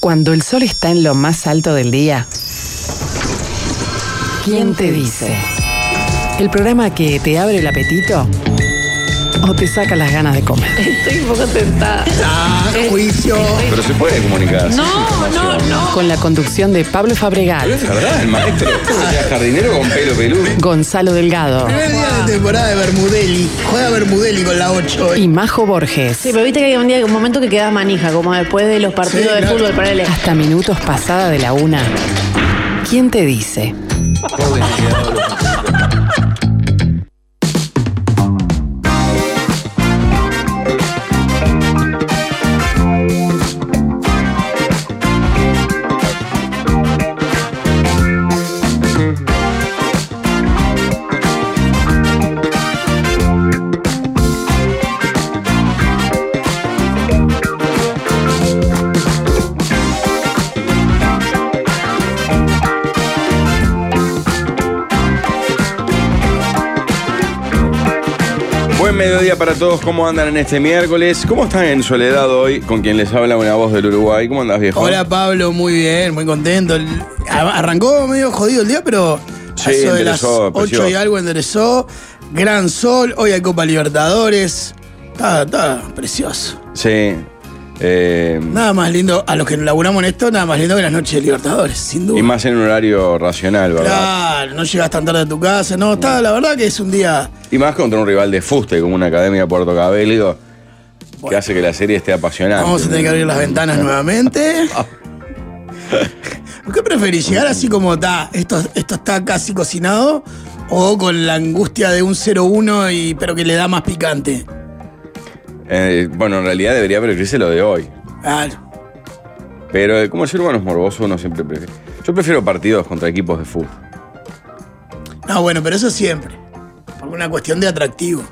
Cuando el sol está en lo más alto del día, ¿quién te dice? El programa que te abre el apetito o te saca las ganas de comer. Estoy un poco tentada. Ah, juicio. Pero se puede comunicar. No, no, no. Con la conducción de Pablo Fabregat, Pero es verdad, el maestro. Era jardinero con pelo peludo. Gonzalo Delgado Primer día de temporada de Bermudelli. Juega Bermudelli con la 8. y Majo Borges. Sí, pero viste que hay un día, un momento que queda manija, como después de los partidos Sí, de claro. fútbol para él. Hasta minutos pasada de la una. ¿Quién te dice? Mediodía para todos. ¿Cómo andan en este miércoles? ¿Cómo están en soledad hoy? Con quien les habla una voz del Uruguay. ¿Cómo andas, viejo? Hola Pablo, muy bien, muy contento. Arrancó medio jodido el día, pero Sí, eso de las enderezó, 8 y algo enderezó. Gran sol, hoy hay Copa Libertadores. Está, está precioso. Sí. Eh, Nada más lindo, a los que laburamos en esto, nada más lindo que las noches de Libertadores, sin duda. y más en un horario racional, ¿verdad? Claro, no llegas tan tarde a tu casa, no, está, la verdad que es un día. Y más contra un rival de fuste como una academia de Puerto Cabello que hace que la serie esté apasionante. Vamos a tener que abrir las ventanas nuevamente. ¿Qué preferís? ¿Llegar así como está? Esto, esto está casi cocinado. ¿O con la angustia de un 0-1 y pero que le da más picante? Eh, bueno, en realidad debería preferirse lo de hoy. Claro. Pero eh, como el ser humano es morboso, uno siempre prefiere. Yo prefiero partidos contra equipos de fútbol. No, bueno, pero eso siempre. Por una cuestión de atractivo.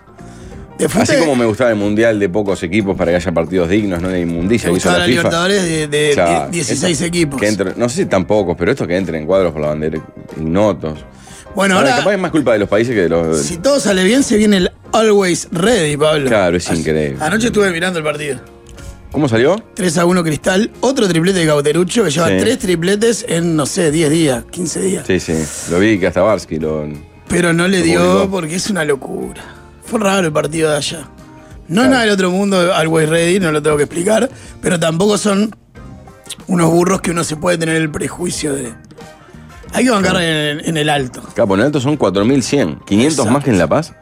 De fútbol, Así como me gustaba el mundial de pocos equipos para que haya partidos dignos, no de inmundicia me gustaba la FIFA. Libertadores de, de Claro, 16 esto- equipos. que no sé si tan pocos, pero esto que entren en cuadros por la bandera ignotos. Bueno, Ahora, ahora, capaz es más culpa de los países que de los. si todo sale bien, se viene el Always Ready, Pablo. Claro, es increíble. Anoche estuve mirando el partido. ¿Cómo salió? 3 a 1 Cristal, otro triplete de Cauterucho que lleva Sí. tres tripletes en, no sé, 10 días, 15 días. Sí, sí. Lo vi que hasta Barsky lo. Pero no le Lo dio publicó. porque es una locura. Fue raro el partido de allá. No es nada del otro mundo, Always Ready, no lo tengo que explicar, pero tampoco son unos burros que uno se puede tener el prejuicio de. Hay que bancar en, en el alto. Capo, en el alto son 4100. 500 Exacto. más que en La Paz.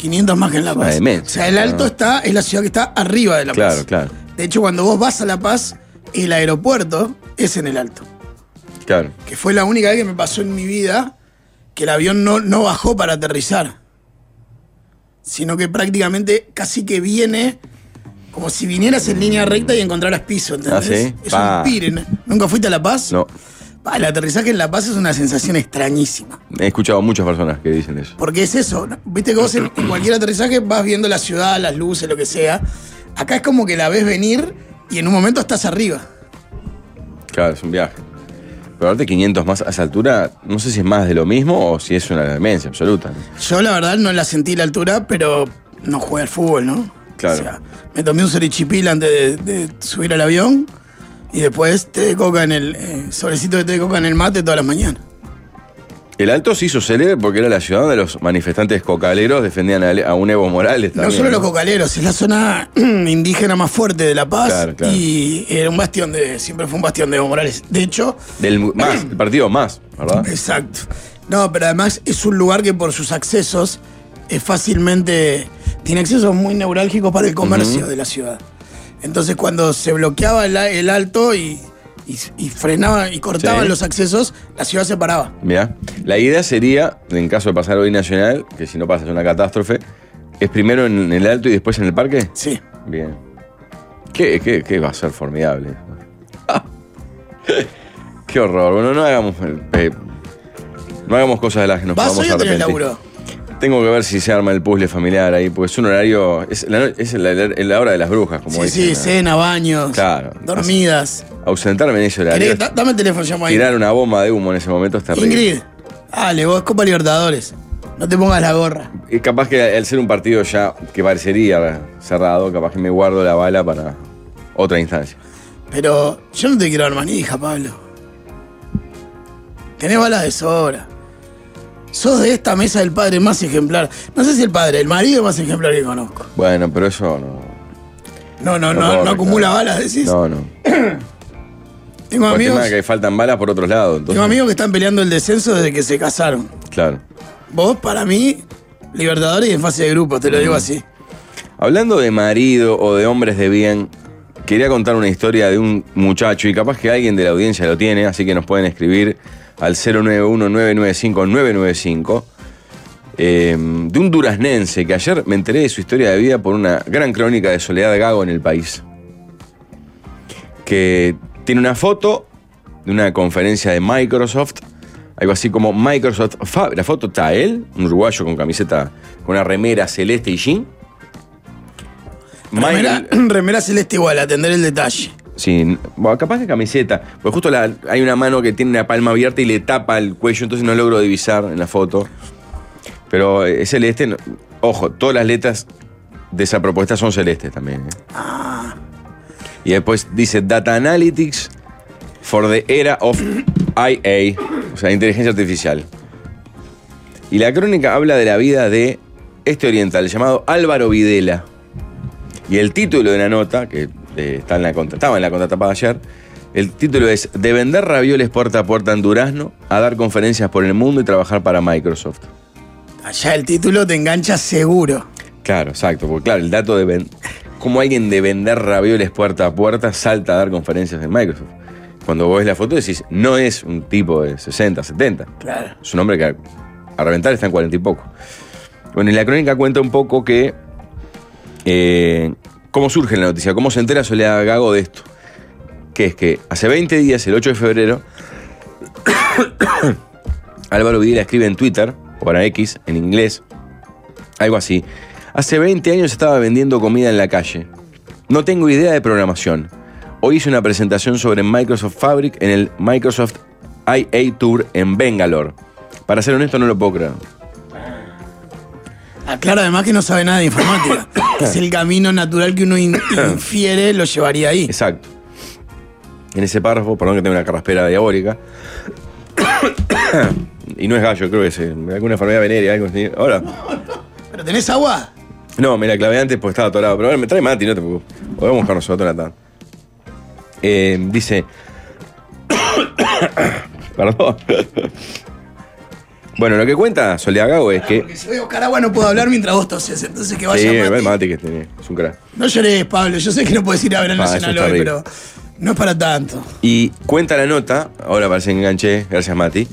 500 más que en La Paz. demencia. O sea, el alto está, es la ciudad que está arriba de La Claro, Paz. claro. De hecho, cuando vos vas a La Paz, el aeropuerto es en el alto. Claro. que fue la única vez que me pasó en mi vida que el avión no, no bajó para aterrizar, sino que prácticamente casi que viene como si vinieras en línea recta y encontraras piso, ¿entendés? Ah, ¿sí? Es Pa. un pire. ¿Nunca fuiste a La Paz? No. Pa, el aterrizaje en La Paz es una sensación extrañísima. He escuchado muchas personas que dicen eso. Porque es eso, ¿no? viste que vos en, cualquier aterrizaje vas viendo la ciudad, las luces, lo que sea. Acá es como que la ves venir y en un momento estás arriba. Claro, es un viaje. Pero ahorita 500 más a esa altura, no sé si es más de lo mismo o si es una demencia absoluta. ¿no? Yo la verdad no la sentí la altura, pero no jugué al fútbol, ¿no? Claro. O sea, me tomé un serichipil antes de, de subir al avión y después té de coca en el eh, sobrecito de té de coca en el mate todas las mañanas. El Alto se hizo célebre porque era la ciudad donde los manifestantes cocaleros defendían a, a un Evo Morales. No también, solo los cocaleros, es la zona indígena más fuerte de La Paz Claro, claro. y era un bastión de, siempre fue un bastión de Evo Morales. De hecho, Del más, el partido más, ¿verdad? Exacto. No, pero además es un lugar que por sus accesos es fácilmente. tiene accesos muy neurálgicos para el comercio de la ciudad. Entonces, cuando se bloqueaba el, el alto y, y, y frenaba y cortaban Sí. los accesos, la ciudad se paraba. Mira, la idea sería, en caso de pasar hoy nacional, que si no pasa es una catástrofe, es primero en el Alto y después en el parque. Sí. Bien. ¿Qué, qué, qué va a ser formidable? qué horror. Bueno, no hagamos. eh, no hagamos cosas de las que nos ¿Vas vamos hoy a o tenés arrepentir. laburo? Tengo que ver si se arma el puzzle familiar ahí, porque es un horario. Es la, es hora de las brujas, como Sí, dicen. sí, ¿no? cena, baños, Claro. dormidas. Ausentarme en ese horario. ¿Querés- da- dame el teléfono, llamo ahí. Tirar una bomba de humo en ese momento es terrible. Ingrid, dale, vos, Copa Libertadores. No te pongas la gorra. Y capaz que al ser un partido ya que parecería cerrado, capaz que me guardo la bala para otra instancia. Pero yo no te quiero dar manija, Pablo. Tenés balas de sobra. Sos de esta mesa el padre más ejemplar. No sé si el padre, el marido más ejemplar que conozco. Bueno, pero eso no. No, no, No no, acumula balas, decís. No, no. Tengo Por amigos, que faltan balas por otros lados. entonces- tengo amigos que están peleando el descenso desde que se casaron. Claro. Vos, para mí, Libertadores y en fase de grupo, te lo digo así. Hablando de marido o de hombres de bien, quería contar una historia de un muchacho y capaz que alguien de la audiencia lo tiene, así que nos pueden escribir al 091-995-995. eh, de un duraznense que ayer me enteré de su historia de vida por una gran crónica de Soledad Gago en el país. Que tiene una foto de una conferencia de Microsoft, algo así como Microsoft Fab. La foto está él, un uruguayo con camiseta, con una remera celeste y jean. Remera, remera celeste igual, atender el detalle. Sí, bueno, capaz que camiseta. Pues justo la- hay una mano que tiene una palma abierta y le tapa el cuello, entonces no logro divisar en la foto. Pero eh, es celeste. no- ojo, todas las letras de esa propuesta son celestes también. ¿eh? Y después dice Data Analytics for the era of IA, o sea, inteligencia artificial. Y la crónica habla de la vida de este oriental llamado Álvaro Videla. Y el título de la nota, que eh, está en la, contra- estaba en la contratapa ayer, el título es De vender ravioles puerta a puerta en Durazno a dar conferencias por el mundo y trabajar para Microsoft. Allá el título te engancha seguro. Claro, exacto, porque claro, el dato de ven- cómo alguien de vender ravioles puerta a puerta salta a dar conferencias en Microsoft. Cuando vos ves la foto decís, no es un tipo de 60, 70. Claro. Es un hombre que a, a reventar está en 40 y poco. Bueno, y la crónica cuenta un poco que. eh, cómo surge la noticia, cómo se entera Soledad Gago de esto. Que es que hace 20 días, el 8 de febrero, Álvaro Videla escribe en Twitter, o para X, en inglés, algo así. Hace 20 años estaba vendiendo comida en la calle. No tengo idea de programación. Hoy hice una presentación sobre Microsoft Fabric en el Microsoft IA Tour en Bangalore. Para ser honesto, no lo puedo creer. Aclara además que no sabe nada de informática. es el camino natural que uno in- infiere, lo llevaría ahí. Exacto. En ese párrafo, perdón que tengo una carraspera diabólica. y no es gallo, creo que es eh, alguna enfermedad venérea, algo así. Ahora. ¿Pero tenés agua? No, me la clavé antes porque estaba atorado. Pero ahora me trae Mati, no te preocupes. O vamos a buscar nosotros tarde. Eh, dice. Perdón. Bueno, lo que cuenta Soledad Gago es que. Porque si voy a buscar agua no puedo hablar mientras vos toses. Entonces que Sí, vaya el Mati. Mati que tiene, es un crack. No llores, Pablo. Yo sé que no puedes ir a ver al Ah, Nacional hoy, pero no es para tanto. Y cuenta la nota, ahora parece que enganché, gracias Mati.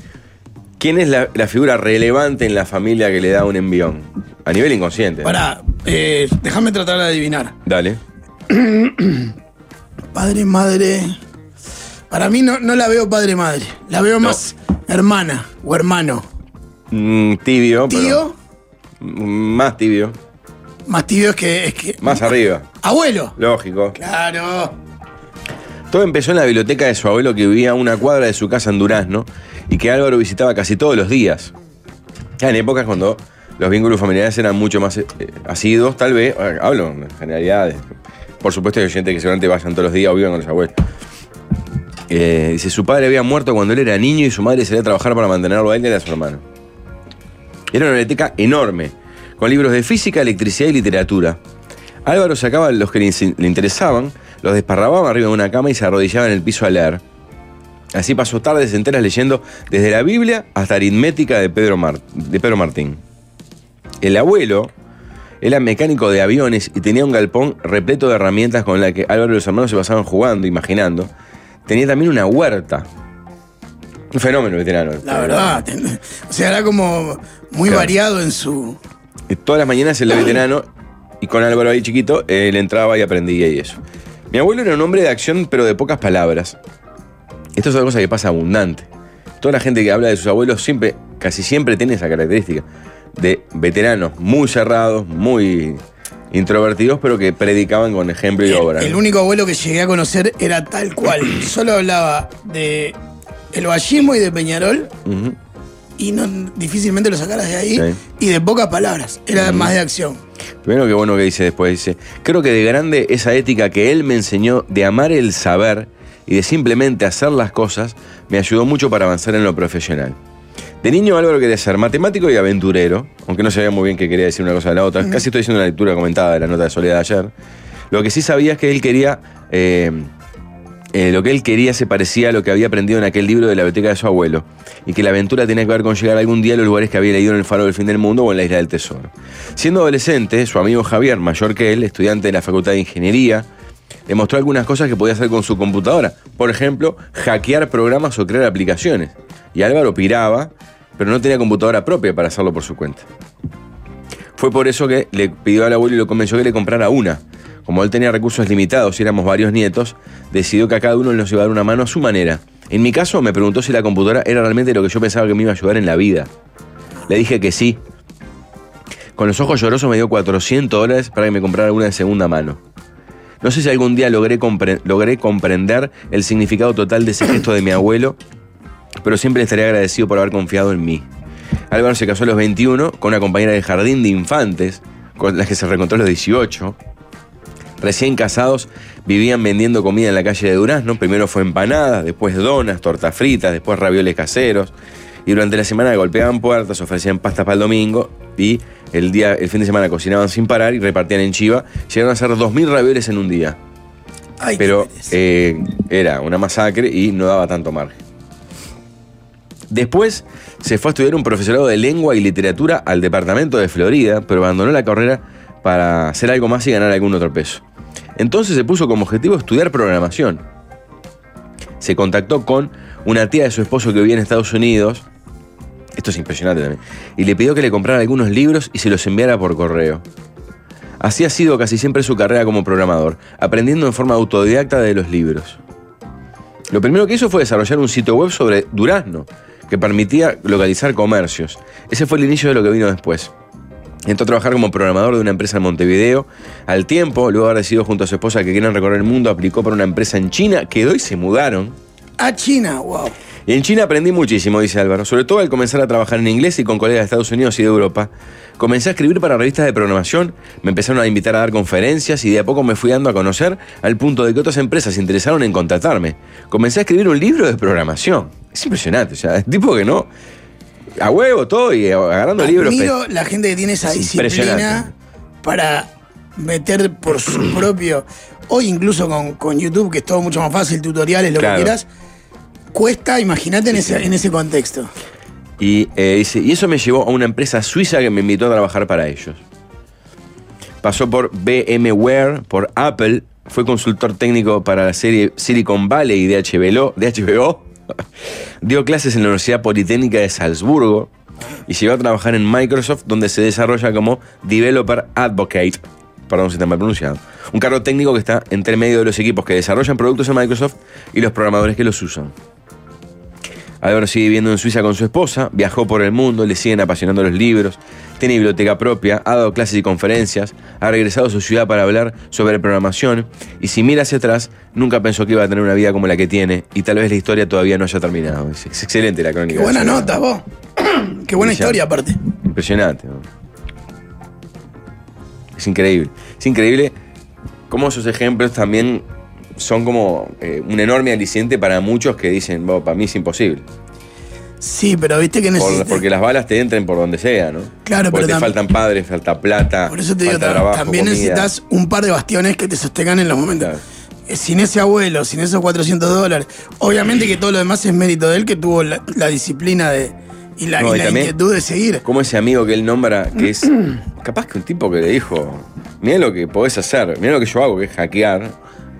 ¿Quién es la, la figura relevante en la familia que le da un envión? A nivel inconsciente. Pará, eh, déjame tratar de adivinar. Dale. Padre, madre. Para mí no, no la veo padre, madre. La veo más hermana o hermano. Mm, tibio. Tío, Mm, más tibio. más tibio es que, es que. Más arriba. Abuelo. Lógico. Claro. Todo empezó en la biblioteca de su abuelo que vivía a una cuadra de su casa en Durazno y que Álvaro visitaba casi todos los días. En épocas cuando los vínculos familiares eran mucho más eh, asiduos, tal vez, eh, hablo en generalidades. Por supuesto hay gente que seguramente vayan todos los días o vivan con los abuelos. Eh, dice, su padre había muerto cuando él era niño y su madre salía a trabajar para mantenerlo a él y a su hermano. Era una biblioteca enorme, con libros de física, electricidad y literatura. Álvaro sacaba los que le, in- le interesaban, los desparramaba arriba de una cama y se arrodillaba en el piso a leer. Así pasó tardes enteras leyendo desde la Biblia hasta aritmética de Pedro, Mar- de Pedro Martín. El abuelo era mecánico de aviones y tenía un galpón repleto de herramientas con las que Álvaro y los hermanos se pasaban jugando, imaginando. Tenía también una huerta. Un fenómeno veterano. La verdad. ten- O sea, era como muy Claro. variado en su. Y Todas las mañanas el veterano, y con Álvaro ahí chiquito, él entraba y aprendía y eso. Mi abuelo era un hombre de acción, pero de pocas palabras. Esto es una cosa que pasa abundante. Toda la gente que habla de sus abuelos siempre, casi siempre tiene esa característica. De veteranos muy cerrados, muy introvertidos, pero que predicaban con ejemplo y obra. El único abuelo que llegué a conocer era tal cual. Solo hablaba de el vallismo y de Peñarol y no difícilmente lo sacaras de ahí Sí. y de pocas palabras. Era más de acción. Primero que bueno que dice después, dice, creo que de grande esa ética que él me enseñó de amar el saber y de simplemente hacer las cosas me ayudó mucho para avanzar en lo profesional. De niño Álvaro quería ser matemático y aventurero, aunque no sabía muy bien qué quería decir una cosa de la otra. Casi estoy haciendo una lectura comentada de la nota de Soledad de ayer. Lo que sí sabía es que él quería... eh, eh, lo que él quería se parecía a lo que había aprendido en aquel libro de la biblioteca de su abuelo, y que la aventura tenía que ver con llegar algún día a los lugares que había leído en el Faro del Fin del Mundo o en la Isla del Tesoro. Siendo adolescente, su amigo Javier, mayor que él, estudiante de la Facultad de Ingeniería, le mostró algunas cosas que podía hacer con su computadora. Por ejemplo, hackear programas o crear aplicaciones. Y Álvaro piraba, pero no tenía computadora propia para hacerlo por su cuenta. Fue por eso que le pidió al abuelo y lo convenció que le comprara una. Como él tenía recursos limitados y éramos varios nietos, decidió que a cada uno nos iba a dar una mano a su manera. En mi caso, me preguntó si la computadora era realmente lo que yo pensaba que me iba a ayudar en la vida. Le dije que sí. Con los ojos llorosos me dio 400 dólares para que me comprara una de segunda mano. No sé si algún día logré, logré comprender el significado total de ese gesto de mi abuelo, pero siempre estaré agradecido por haber confiado en mí. Álvaro se casó a los 21 con una compañera de jardín de infantes, con las que se reencontró a los 18. Recién casados, vivían vendiendo comida en la calle de Durazno. Primero fue empanadas, después donas, tortas fritas, después ravioles caseros. Y durante la semana golpeaban puertas, ofrecían pastas para el domingo y el, día, el fin de semana cocinaban sin parar y repartían en Chiva. Llegaron a hacer 2.000 ravioles en un día. Ay, Pero eh, era una masacre y no daba tanto margen. Después se fue a estudiar un profesorado de lengua y literatura al departamento de Florida, pero abandonó la carrera para hacer algo más y ganar algún otro peso. Entonces se puso como objetivo estudiar programación. Se contactó con una tía de su esposo que vivía en Estados Unidos, esto es impresionante también, y le pidió que le comprara algunos libros y se los enviara por correo. Así ha sido casi siempre su carrera como programador, aprendiendo en forma autodidacta de los libros. Lo primero que hizo fue desarrollar un sitio web sobre Durazno, que permitía localizar comercios. Ese fue el inicio de lo que vino después. Entró a trabajar como programador de una empresa en Montevideo. Al tiempo, luego de haber decidido junto a su esposa que querían recorrer el mundo, aplicó para una empresa en China, quedó y se mudaron. A China, wow. Y en China aprendí muchísimo, dice Álvaro, sobre todo al comenzar a trabajar en inglés y con colegas de Estados Unidos y de Europa. Comencé a escribir para revistas de programación, me empezaron a invitar a dar conferencias y de a poco me fui dando a conocer al punto de que otras empresas se interesaron en contratarme. Comencé a escribir un libro de programación. Es impresionante, o sea, es tipo que no... A huevo todo y agarrando libros. Admiro la gente que tiene esa Es disciplina para meter por su propio. Hoy incluso con, con YouTube, que es todo mucho más fácil, tutoriales, lo Claro. que quieras. Cuesta, imagínate en, ese, en ese contexto. Y, eh, dice, y eso me llevó a una empresa suiza que me invitó a trabajar para ellos. Pasó por VMware, por Apple, fue consultor técnico para la serie Silicon Valley de HBO, de HBO. Dio clases en la Universidad Politécnica de Salzburgo y llegó a trabajar en Microsoft, donde se desarrolla como Developer Advocate. Perdón si está mal pronunciado. Un cargo técnico que está entre medio de los equipos que desarrollan productos en Microsoft y los programadores que los usan. Álvaro sigue viviendo en Suiza con su esposa, viajó por el mundo, le siguen apasionando los libros, tiene biblioteca propia, ha dado clases y conferencias, ha regresado a su ciudad para hablar sobre programación y si mira hacia atrás, nunca pensó que iba a tener una vida como la que tiene y tal vez la historia todavía no haya terminado. Es, es excelente la crónica. Qué buena nota, vos. Qué buena historia, aparte. Impresionante. ¿no? Es increíble. Es increíble cómo esos ejemplos también son como eh, un enorme aliciente para muchos que dicen, "Bo, para mí es imposible. Sí, pero viste que Por- necesitas. porque las balas te entren por donde sea, ¿no? Claro, porque pero te tam- faltan padres, falta plata. Por eso te digo, trabajo, también comida. necesitas un par de bastiones que te sostengan en los momentos. Claro. Eh, Sin ese abuelo, sin esos 400 dólares. Obviamente que todo lo demás es mérito de él, que tuvo la, la disciplina de, y la, No, y y la inquietud de seguir. Como ese amigo que él nombra, que es capaz que un tipo que le dijo, mira lo que podés hacer, mira lo que yo hago, que es hackear.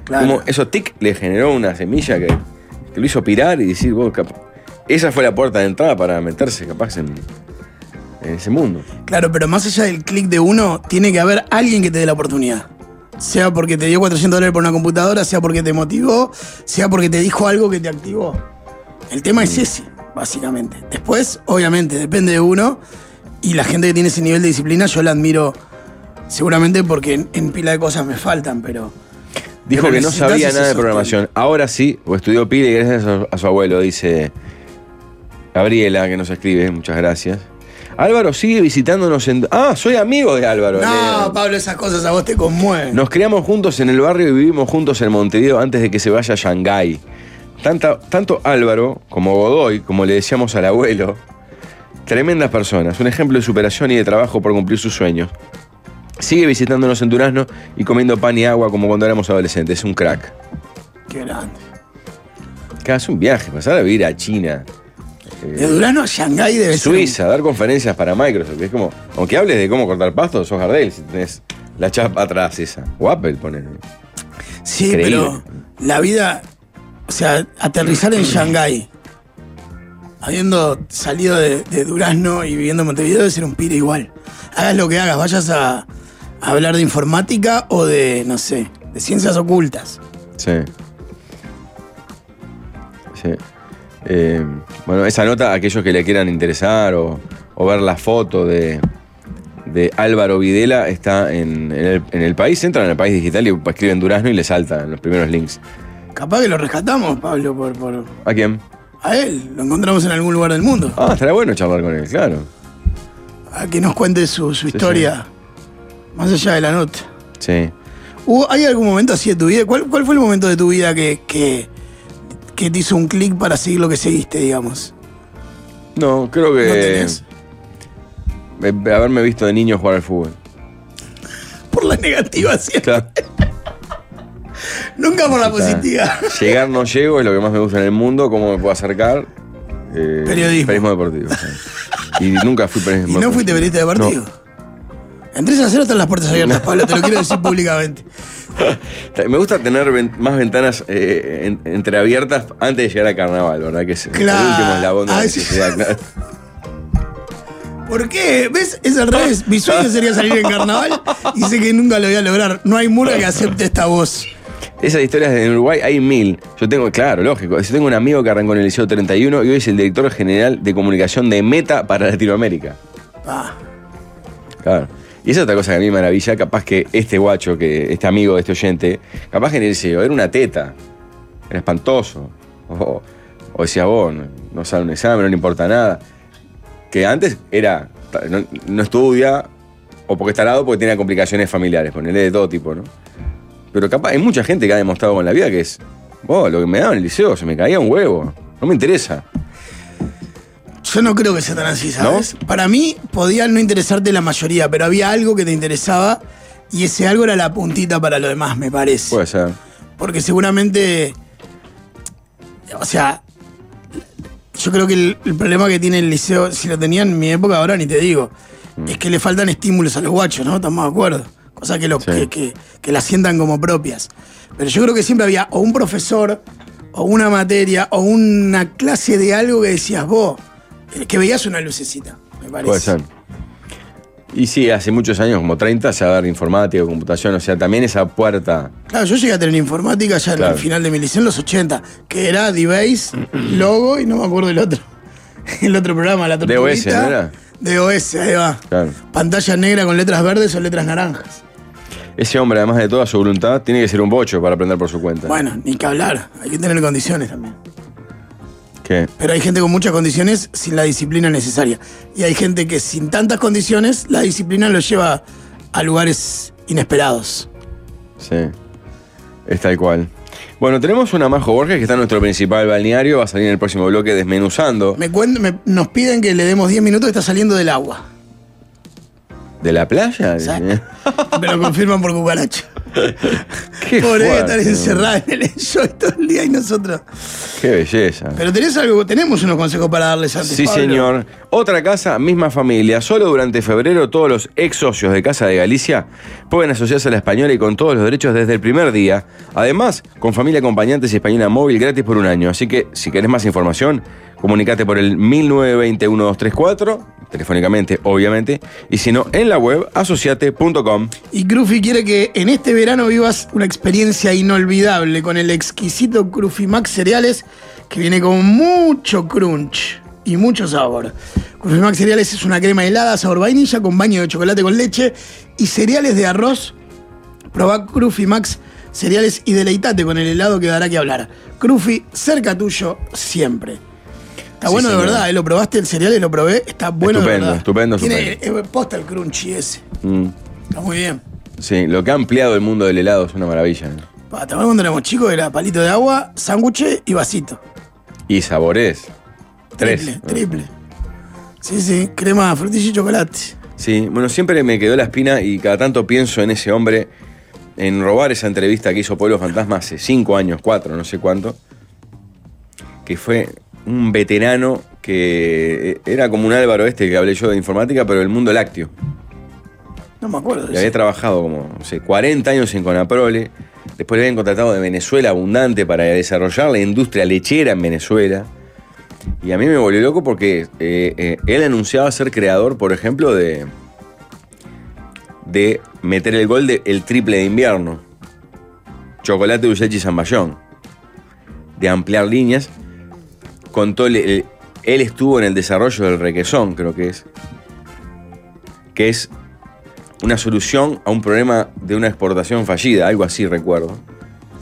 Claro. Como eso tic le generó una semilla que, que lo hizo pirar y decir, vos, esa fue la puerta de entrada para meterse capaz en, en ese mundo. Claro, pero más allá del clic de uno, tiene que haber alguien que te dé la oportunidad. Sea porque te dio 400 dólares por una computadora, sea porque te motivó, sea porque te dijo algo que te activó. El tema Mm. es ese, básicamente. Después, obviamente, depende de uno. Y la gente que tiene ese nivel de disciplina, yo la admiro seguramente porque en, en pila de cosas me faltan, pero. Dijo que no sabía nada de programación. Ahora sí, o estudió pile gracias a su, a su abuelo, dice Gabriela, que nos escribe, muchas gracias. Álvaro sigue visitándonos en. Ah, soy amigo de Álvaro. No, Leo. Pablo, esas cosas a vos te conmueven. Nos criamos juntos en el barrio y vivimos juntos en Montevideo antes de que se vaya a Shanghái. Tanta- tanto Álvaro como Godoy, como le decíamos al abuelo, tremendas personas, un ejemplo de superación y de trabajo por cumplir sus sueños. Sigue visitándonos en Durazno y comiendo pan y agua como cuando éramos adolescentes. Es un crack. Qué grande. Que hace un viaje, pasar a vivir a China, De Durano a Shanghái debe ser. Suiza, dar conferencias para Microsoft. Es como, aunque hables de cómo cortar pasto, sos Gardel si tenés la chapa atrás esa. O Apple, poner. Sí, pero la vida. O sea, aterrizar en Shanghái, habiendo salido de, de Durazno y viviendo en Montevideo, debe ser un pire igual. Hagas lo que hagas, vayas a hablar de informática o de, no sé, de ciencias ocultas. Sí. Sí. Eh, bueno, esa nota, aquellos que le quieran interesar o, o ver la foto de, de Álvaro Videla, está en, en el, en el país. Entran en el país digital y escriben Durazno y le saltan los primeros links. Capaz que lo rescatamos, Pablo, por, por. ¿A quién? A él, lo encontramos en algún lugar del mundo. Ah, estaría bueno charlar con él, claro. A que nos cuente su, su historia. Más allá de la nota. Sí. ¿Hubo- ¿Hay algún momento así de tu vida? ¿Cuál, cuál fue el momento de tu vida que, que, que te hizo un clic para seguir lo que seguiste, digamos? No, creo ¿No que. tenés? eh, haberme visto de niño jugar al fútbol. Por la negativa siempre. Claro. Nunca por la positiva. Llegar no llego, es lo que más me gusta en el mundo. ¿Cómo me puedo acercar? Eh, Periodismo. deportivo. sí. Y nunca fui ¿Y periodismo no fuiste periodista deportivo? En 3 a 0 están las puertas abiertas, Pablo, te lo quiero decir públicamente. Me gusta tener más ventanas eh, en- entreabiertas antes de llegar al carnaval, ¿verdad? Que es Claro. el último eslabón de la Ah, sí. claro. ¿Por qué? ¿Ves? Es al revés. Mi sueño sería salir en carnaval y sé que nunca lo voy a lograr. No hay murga que acepte esta voz. Esas historias en Uruguay hay mil. Yo tengo, claro, lógico. Yo tengo un amigo que arrancó en el Liceo 31 y hoy es el director general de comunicación de Meta para Latinoamérica. Pa. Claro. Y esa es otra cosa que a mí me maravilla, capaz que este guacho, que este amigo de este oyente, capaz que el liceo era una teta, era espantoso. O, o decía vos, no, no sale un examen, no le importa nada. Que antes era, no, no estudia, o porque está al lado porque tiene complicaciones familiares, ponerle de todo tipo, ¿no? Pero capaz, hay mucha gente que ha demostrado con la vida que es, vos, lo que me daban en el liceo, se me caía un huevo, no me interesa. Yo no creo que sea tan así, ¿sabes? Para mí podía no interesarte la mayoría, pero había algo que te interesaba y ese algo era la puntita para lo demás, me parece. Puede ser. Porque seguramente. O sea. Yo creo que el, el problema que tiene el liceo, si lo tenía en mi época, ahora ni te digo, Mm. es que le faltan estímulos a los guachos, ¿no? Estamos de acuerdo. Cosas que, lo, Sí. que, que, que las sientan como propias. Pero yo creo que siempre había o un profesor, o una materia, o una clase de algo que decías vos, que veías una lucecita, me parece. Puede ser. Y sí, hace muchos años, como 30, saber informática, computación, o sea, también esa puerta. Claro, yo llegué a tener informática ya en Claro. el final de mi liceo en los 80, que era D-Base, Logo y no me acuerdo el otro. El otro programa, la DOS. ¿no era? DOS, ahí va. Claro. Pantalla negra con letras verdes o letras naranjas. Ese hombre, además de toda su voluntad, tiene que ser un bocho para aprender por su cuenta. Bueno, ni que hablar, hay que tener condiciones también. ¿Qué? Pero hay gente con muchas condiciones sin la disciplina necesaria. Y hay gente que sin tantas condiciones, la disciplina lo lleva a lugares inesperados. Sí. Es tal cual. Bueno, tenemos una Majo Borges que está en nuestro principal balneario. Va a salir en el próximo bloque desmenuzando. Me cuen- me- nos piden que le demos 10 minutos, está saliendo del agua. ¿De la playa? Exacto. Me lo confirman por cucaracha. Qué Pobre fuerte, estar encerrada en el enjoy todo el día y nosotros. Qué belleza. Pero tenés algo, tenemos unos consejos para darles antes. Sí, Pablo. señor. Otra casa, misma familia. Solo durante febrero todos los ex socios de Casa de Galicia pueden asociarse a la española y con todos los derechos desde el primer día. Además, con familia acompañantes y española móvil gratis por un año. Así que, si querés más información, comunicate por el 1920-1234, telefónicamente, obviamente, y si no, en la web asociate.com. Y Crufi quiere que en este verano vivas una experiencia inolvidable con el exquisito Crufi Max Cereales que viene con mucho crunch y mucho sabor. Crufi Max Cereales es una crema helada sabor vainilla con baño de chocolate con leche y cereales de arroz. Probá Crufi Max Cereales y deleitate con el helado que dará que hablar. Crufi, cerca tuyo siempre. Está Sí, bueno de verdad, ¿eh? lo probaste el cereal y lo probé, está bueno Estupendo, de verdad. estupendo, Tiene estupendo. eh, posta el crunchy ese. Mm. Está muy bien. Sí, lo que ha ampliado el mundo del helado es una maravilla. ¿no? Pa, ¿Te acuerdas cuando éramos chicos? Era palito de agua, sándwich y vasito. Y sabores. Tres. Triple, triple. Sí, sí, crema, frutilla y chocolate. Sí, bueno, siempre me quedó la espina y cada tanto pienso en ese hombre, en robar esa entrevista que hizo Pueblo Fantasma hace cinco años, cuatro, no sé cuánto, que fue un veterano que era como un Álvaro este que hablé yo de informática, pero del mundo lácteo. No me acuerdo de Y había trabajado como, no sé, 40 años en Conaprole. Después le habían contratado de Venezuela Abundante para desarrollar la industria lechera en Venezuela. Y a mí me volvió loco porque eh, eh, él anunciaba ser creador, por ejemplo, de, de meter el gol del el triple de invierno. Chocolate, dulce leche y zamballón. De ampliar líneas. Contó, el- el- él estuvo en el desarrollo del requesón, creo que es. Que es una solución a un problema de una exportación fallida, algo así recuerdo.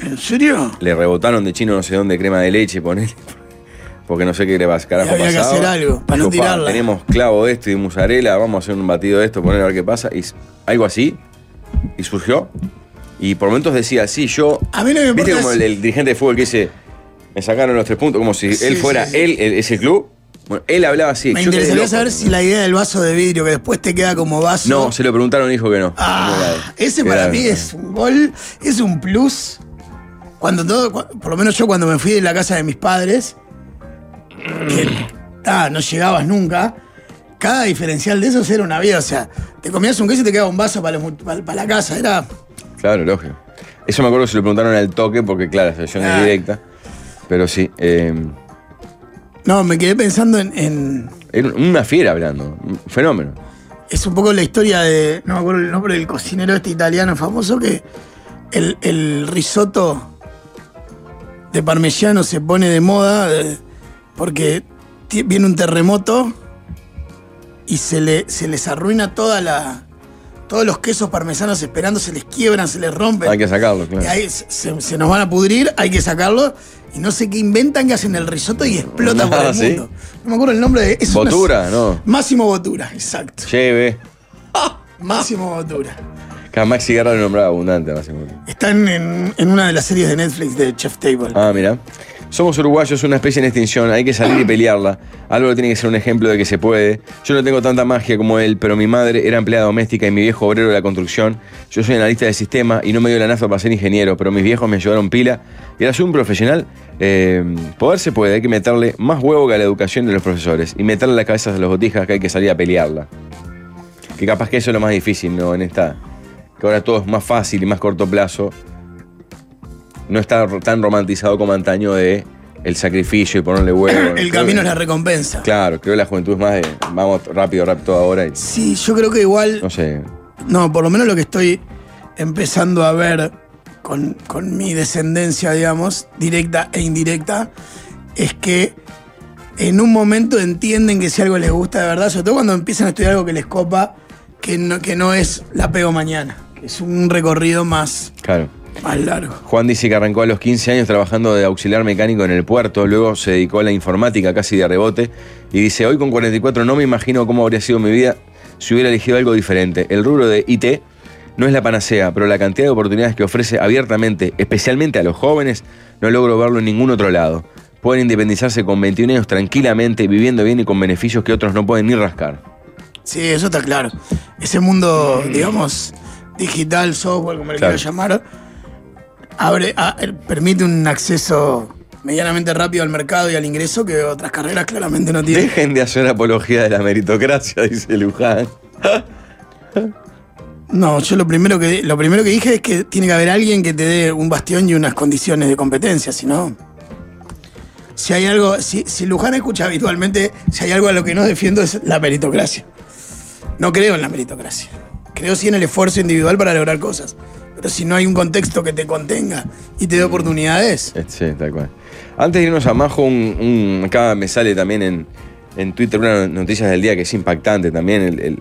¿En serio? Le rebotaron de chino no sé dónde crema de leche, ponele. Porque no sé qué le vas carajo había que hacer algo, para no. Tenemos clavo de esto y mozzarella, vamos a hacer un batido de esto, poner a ver qué pasa. Y algo así. Y surgió. Y por momentos decía, sí, yo. A mí no me ¿Viste importa como es- el, el dirigente de fútbol que dice, me sacaron los tres puntos, como si él fuera él, el- ese club? Bueno, él hablaba así. Me yo quedé interesaría loco. saber si la idea del vaso de vidrio que después te queda como vaso. No, se lo preguntaron dijo que no. Ah, ese para mí es un gol, es un plus. Cuando todo, cu- por lo menos yo cuando me fui de la casa de mis padres, que ah, no llegabas nunca, cada diferencial de esos era una vida. O sea, te comías un queso y te quedaba un vaso para, los mu- para- para la casa. Era. Claro, lógico. Eso me acuerdo que se lo preguntaron al toque, porque claro, la sesión es Ah. directa. Pero sí, eh, No, me quedé pensando en, en- una fiera hablando, un fenómeno. Es un poco la historia de. No me acuerdo el nombre del cocinero este italiano famoso que el, el risotto de parmesano se pone de moda eh, porque viene un terremoto y se, le, se les arruina toda la. Todos los quesos parmesanos esperando, se les quiebran, se les rompen. Hay que sacarlo, Y claro. ahí se, nos van a pudrir, hay que sacarlo. Y no sé qué inventan que hacen el risotto y explota por Ah, el ¿sí? mundo. No me acuerdo el nombre de. es una- Botura, no. Máximo Botura, exacto. Lleve. Máximo Botura. Cada Maxi Guerra lo nombraba abundante, básicamente. Están en, en una de las series de Netflix de Chef Table. Ah, mira. Somos uruguayos, una especie en extinción, hay que salir y pelearla. Álvaro tiene que ser un ejemplo de que se puede. Yo no tengo tanta magia como él, pero mi madre era empleada doméstica y mi viejo obrero de la construcción. Yo soy analista de sistema y no me dio la nafa para ser ingeniero, pero mis viejos me llevaron pila. Y ahora soy un profesional. Eh, poder se puede, hay que meterle más huevo que a la educación de los profesores. Y meterle las cabezas a los botijas que hay que salir a pelearla. Que capaz que eso es lo más difícil, ¿no? En esta. Que ahora todo es más fácil y más corto plazo no está tan romantizado como antaño de el sacrificio y ponerle huevo. el camino es la recompensa. Claro, creo que la juventud es más de vamos rápido, rápido ahora y Sí, yo creo que igual. no sé. No, por lo menos lo que estoy empezando a ver con, con mi descendencia, digamos, directa e indirecta, es que en un momento entienden que si algo les gusta de verdad, sobre todo cuando empiezan a estudiar algo que les copa, que no, que no es la pego mañana, que es un recorrido más, Claro. Más largo. Juan dice que arrancó a los 15 años trabajando de auxiliar mecánico en el puerto, luego se dedicó a la informática casi de rebote y dice, hoy con 44 no me imagino cómo habría sido mi vida si hubiera elegido algo diferente. El rubro de IT no es la panacea, pero la cantidad de oportunidades que ofrece abiertamente, especialmente a los jóvenes, no logro verlo en ningún otro lado. Pueden independizarse con 21 años tranquilamente, viviendo bien y con beneficios que otros no pueden ni rascar. Sí, eso está claro. Ese mundo, digamos, digital, software, como le Claro. quiera llamar, abre, a- permite un acceso medianamente rápido al mercado y al ingreso que otras carreras claramente no tienen. Dejen de hacer apología de la meritocracia, dice Luján. No, yo lo primero que lo primero que dije es que tiene que haber alguien que te dé un bastión y unas condiciones de competencia, si no. Si hay algo, si, si Luján escucha habitualmente, si hay algo a lo que no defiendo es la meritocracia. No creo en la meritocracia. Creo sí en el esfuerzo individual para lograr cosas. Pero si no hay un contexto que te contenga y te dé oportunidades, Eh, Sí, tal cual. Antes de irnos a Majo, un, un- acá me sale también en, en Twitter una noticia del día que es impactante también, el, el-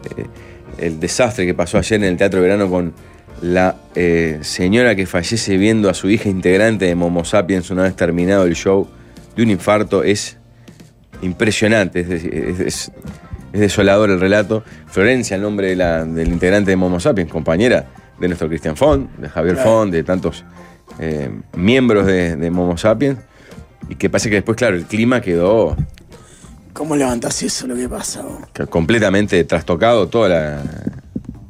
el desastre que pasó ayer en el Teatro Verano con la eh, señora que fallece viendo a su hija integrante de Momo Sapiens una vez terminado el show de un infarto. Es impresionante, es- es- es desolador el relato. Florencia, el nombre de la- del integrante de Momo Sapiens, compañera de nuestro Cristian Font, de Javier. Font, de tantos eh, miembros de, de Momo Sapiens. Y que pasa que después, claro, el clima quedó ¿Cómo levantás eso lo que pasa? vos? completamente trastocado, todo la-